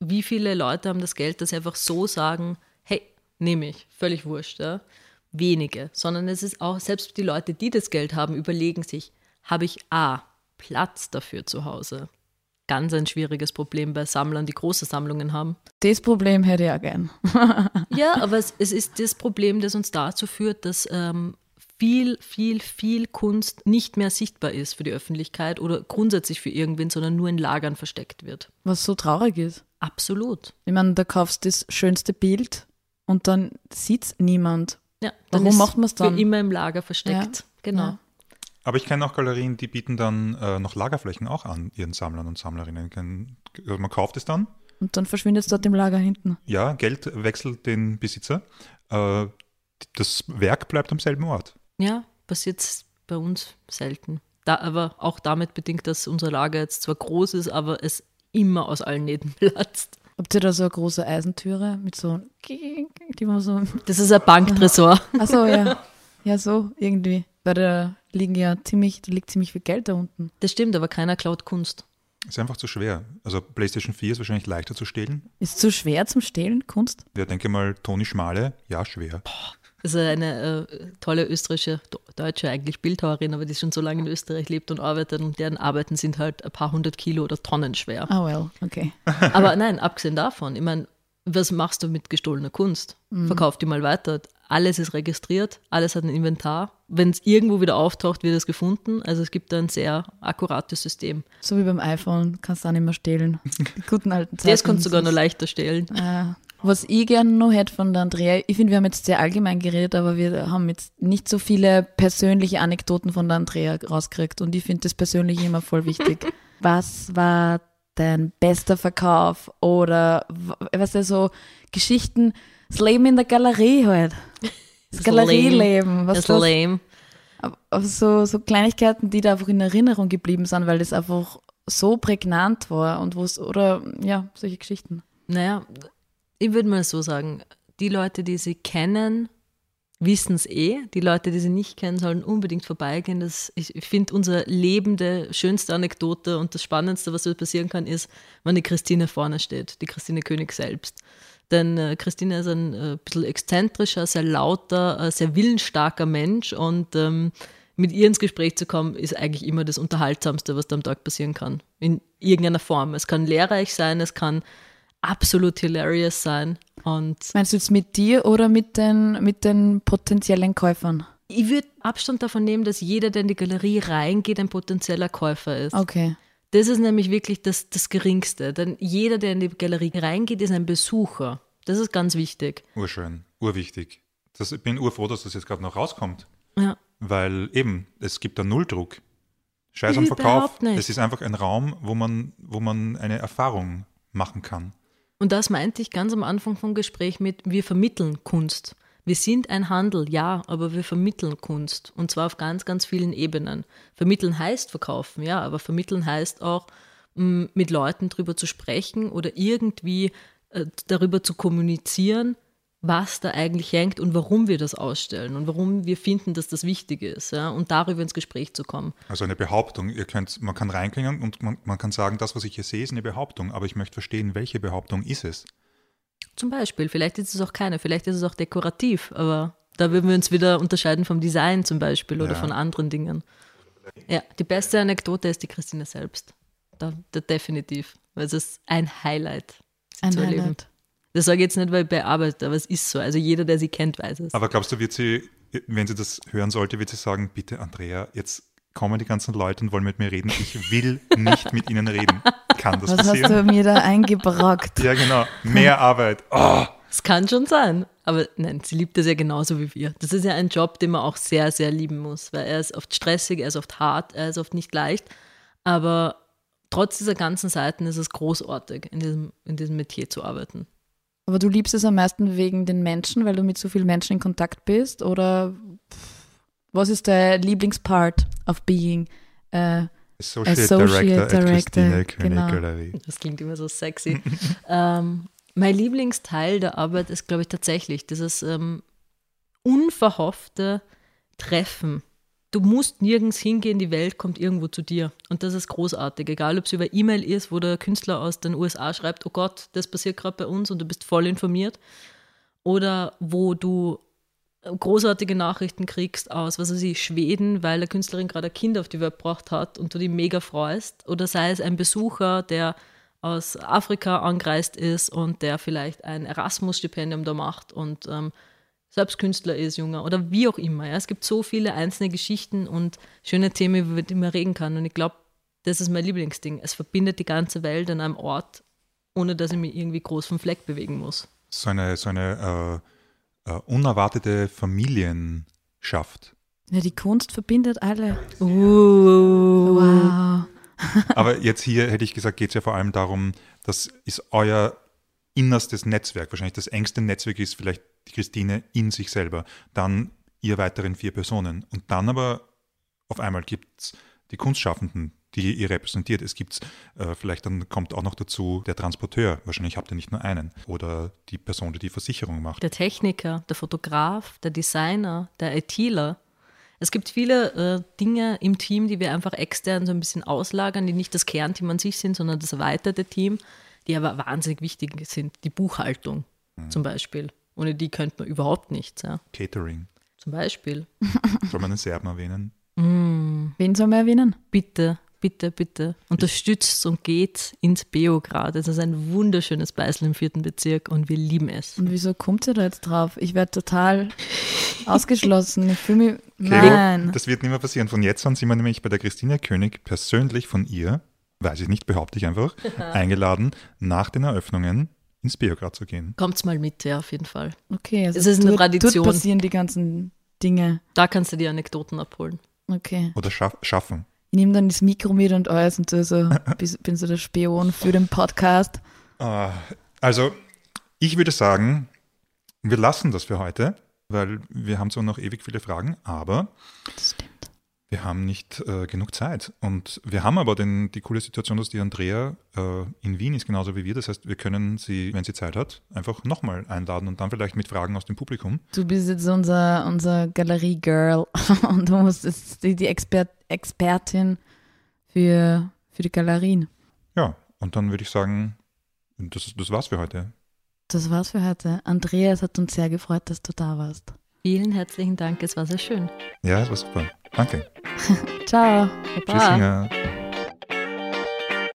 wie viele Leute haben das Geld, dass sie einfach so sagen, hey, nehme ich, völlig wurscht, ja? Wenige, sondern es ist auch, selbst die Leute, die das Geld haben, überlegen sich, habe ich A, Platz dafür zu Hause? Ganz ein schwieriges Problem bei Sammlern, die große Sammlungen haben. Das Problem hätte ich auch gern. Ja, aber es, es ist das Problem, das uns dazu führt, dass ähm, viel, viel, viel Kunst nicht mehr sichtbar ist für die Öffentlichkeit oder grundsätzlich für irgendwen, sondern nur in Lagern versteckt wird. Was so traurig ist. Absolut. Ich meine, da kaufst du das schönste Bild und dann sieht niemand. Ja, Warum ist macht man's dann? Für immer im Lager versteckt. Ja, Genau. ja. Aber ich kenne auch Galerien, die bieten dann äh, noch Lagerflächen auch an ihren Sammlern und Sammlerinnen. Also man kauft es dann, Und dann verschwindet es dort im Lager hinten. ja, Geld wechselt den Besitzer. Äh, das Werk bleibt am selben Ort. Ja, passiert bei uns selten. Da, aber auch damit bedingt, dass unser Lager jetzt zwar groß ist, aber es immer aus allen Nähten platzt. Habt ihr da so eine große Eisentüre mit so, die man so, Das ist ein Banktresor. achso, ja. Ja, so irgendwie. Weil da liegen ja ziemlich, da liegt ziemlich viel Geld da unten. Das stimmt, aber keiner klaut Kunst. Ist einfach zu schwer. Also PlayStation 4 ist wahrscheinlich leichter zu stehlen. Ist zu schwer zum Stehlen, Kunst? Ja, denke mal, Toni Schmale, ja, schwer. Das ist eine äh, tolle österreichische, deutsche eigentlich Bildhauerin, aber die schon so lange in Österreich lebt und arbeitet und deren Arbeiten sind halt ein paar hundert Kilo oder Tonnen schwer. Ah, well, okay. Aber nein, abgesehen davon, ich meine, was machst du mit gestohlener Kunst? Verkauf die mal weiter. Alles ist registriert, alles hat ein Inventar. Wenn es irgendwo wieder auftaucht, wird es gefunden. Also es gibt da ein sehr akkurates System. So wie beim iPhone, kannst du auch nicht mehr stehlen. Die guten alten Zeiten. Das kannst du sogar noch leichter stehlen. Äh, was ich gerne noch hätte von der Andrea, ich finde, wir haben jetzt sehr allgemein geredet, aber wir haben jetzt nicht so viele persönliche Anekdoten von der Andrea rausgekriegt und ich finde das persönlich immer voll wichtig. was war dein bester Verkauf oder was ja so Geschichten, das Leben in der Galerie halt. Das, Das Galerieleben. Was Das aber so, so Kleinigkeiten, die da einfach in Erinnerung geblieben sind, weil das einfach so prägnant war und wo es, oder ja, solche Geschichten. Naja, ich würde mal so sagen, die Leute, die sie kennen, wissen es eh. Die Leute, die sie nicht kennen, sollen unbedingt vorbeigehen. Das, ich ich finde, unsere lebende, schönste Anekdote und das Spannendste, was so passieren kann, ist, wenn die Christine vorne steht, die Christine König selbst. Denn äh, Christine ist ein äh, bisschen exzentrischer, sehr lauter, äh, sehr willensstarker Mensch und ähm, mit ihr ins Gespräch zu kommen, ist eigentlich immer das Unterhaltsamste, was da am Tag passieren kann. In irgendeiner Form. Es kann lehrreich sein, es kann absolut hilarious sein. Und Meinst du jetzt mit dir oder mit den, mit den potenziellen Käufern? ich würde Abstand davon nehmen, dass jeder, der in die Galerie reingeht, ein potenzieller Käufer ist. Okay. Das ist nämlich wirklich das, das Geringste. Denn jeder, der in die Galerie reingeht, ist ein Besucher. Das ist ganz wichtig. Urschön, urwichtig. Das, ich bin urfroh, dass das jetzt gerade noch rauskommt. Ja. Weil eben, es gibt da Nulldruck. Scheiß am Verkauf. nicht. Es ist einfach ein Raum, wo man, wo man eine Erfahrung machen kann. Und das meinte ich ganz am Anfang vom Gespräch mit, wir vermitteln Kunst. Wir sind ein Handel, ja, aber wir vermitteln Kunst. Und zwar auf ganz, ganz vielen Ebenen. Vermitteln heißt verkaufen, ja, aber vermitteln heißt auch, m, mit Leuten darüber zu sprechen oder irgendwie äh, darüber zu kommunizieren, was da eigentlich hängt und warum wir das ausstellen und warum wir finden, dass das wichtig ist. Ja, und darüber ins Gespräch zu kommen. Also eine Behauptung. Ihr könnt, man kann reingehen und man, man kann sagen, das, was ich hier sehe, ist eine Behauptung. Aber ich möchte verstehen, welche Behauptung ist es? Zum Beispiel, vielleicht ist es auch keine, vielleicht ist es auch dekorativ, aber da würden wir uns wieder unterscheiden vom Design zum Beispiel oder Ja. von anderen Dingen. Ja, die beste Anekdote ist die Christine selbst. Da, da definitiv. Weil es ist ein Highlight Ein zu erleben. Highlight. Das sage ich jetzt nicht, weil ich bei arbeite, aber es ist so. Also jeder, der sie kennt, weiß es. Aber glaubst du, wird sie, wenn sie das hören sollte, wird sie sagen, bitte Andrea, jetzt kommen die ganzen Leute und wollen mit mir reden. Ich will nicht mit ihnen reden. Kann das Was hast passieren? du mir da eingebrockt? Ja, genau. Mehr Arbeit. Oh. Es kann schon sein. Aber nein, sie liebt es ja genauso wie wir. Das ist ja ein Job, den man auch sehr, sehr lieben muss, weil er ist oft stressig, er ist oft hart, er ist oft nicht leicht. Aber trotz dieser ganzen Seiten ist es großartig, in diesem, in diesem Metier zu arbeiten. Aber du liebst es am meisten wegen den Menschen, weil du mit so vielen Menschen in Kontakt bist? Oder was ist der Lieblingspart of being? Äh, Associate, Associate Director, at Director, Christine König genau. Galerie. Das klingt immer so sexy. ähm, mein Lieblingsteil der Arbeit ist, glaube ich, tatsächlich dieses ähm, unverhoffte Treffen. Du musst nirgends hingehen, die Welt kommt irgendwo zu dir. Und das ist großartig. Egal, ob es über E-Mail ist, wo der Künstler aus den USA schreibt, oh Gott, das passiert gerade bei uns und du bist voll informiert. Oder wo du großartige Nachrichten kriegst aus, was weiß ich, Schweden, weil der Künstlerin gerade ein Kind auf die Welt gebracht hat und du dich mega freust. Oder sei es ein Besucher, der aus Afrika angereist ist und der vielleicht ein Erasmus-Stipendium da macht und ähm, selbst Künstler ist, Junger oder wie auch immer. Ja. Es gibt so viele einzelne Geschichten und schöne Themen, über die man reden kann. Und ich glaube, das ist mein Lieblingsding. Es verbindet die ganze Welt an einem Ort, ohne dass ich mich irgendwie groß vom Fleck bewegen muss. So eine, so eine äh, äh, unerwartete Familienschaft. ja, die Kunst verbindet alle. Uh. Wow. Aber jetzt hier hätte ich gesagt, geht es ja vor allem darum, das ist euer innerstes Netzwerk. Wahrscheinlich das engste Netzwerk ist vielleicht die Christine in sich selber. Dann ihr weiteren vier Personen. Und dann aber auf einmal gibt es die Kunstschaffenden, die ihr repräsentiert. Es gibt äh, vielleicht dann kommt auch noch dazu der Transporteur. Wahrscheinlich habt ihr nicht nur einen. Oder die Person, die die Versicherung macht. Der Techniker, der Fotograf, der Designer, der ITler. Es gibt viele äh, Dinge im Team, die wir einfach extern so ein bisschen auslagern, die nicht das Kernteam an sich sind, sondern das erweiterte Team, die aber wahnsinnig wichtig sind. Die Buchhaltung zum Beispiel. Ohne die könnte man überhaupt nichts. Ja. Catering. Zum Beispiel. Soll man den Serben erwähnen? Wen soll man erwähnen? Bitte, bitte, bitte. Unterstützt und geht ins Beograd. Es ist ein wunderschönes Beisel im vierten Bezirk und wir lieben es. Und wieso kommt ihr da jetzt drauf? Ich werde total ausgeschlossen. Ich fühle mich. Okay, Nein. Das wird nicht mehr passieren. Von jetzt an sind wir nämlich bei der Christina König persönlich von ihr, weiß ich nicht, behaupte ich einfach, eingeladen, nach den Eröffnungen ins Beograd zu gehen. Kommt's mal mit, ja, auf jeden Fall. Okay, also Es ist eine dort- Tradition. Dort passieren die ganzen Dinge. Da kannst du die Anekdoten abholen. Okay. Oder schaff, schaffen. Ich nehme dann das Mikro mit und alles und so, bis- bin so der Spion für den Podcast. Ah, Also, ich würde sagen, wir lassen das für heute, weil wir haben zwar noch ewig viele Fragen, aber wir haben nicht äh, genug Zeit. Und wir haben aber den, die coole Situation, dass die Andrea äh, in Wien ist, genauso wie wir. Das heißt, wir können sie, wenn sie Zeit hat, einfach nochmal einladen und dann vielleicht mit Fragen aus dem Publikum. Du bist jetzt unser, unser Galerie-Girl und du musst jetzt die, die Expert, Expertin für, für die Galerien. Ja, und dann würde ich sagen, das, das war's für heute. Das war's für heute. Andreas hat uns sehr gefreut, dass du da warst. Vielen herzlichen Dank, es war sehr schön. Ja, das war super. Danke. Ciao. Tschüss, Inga.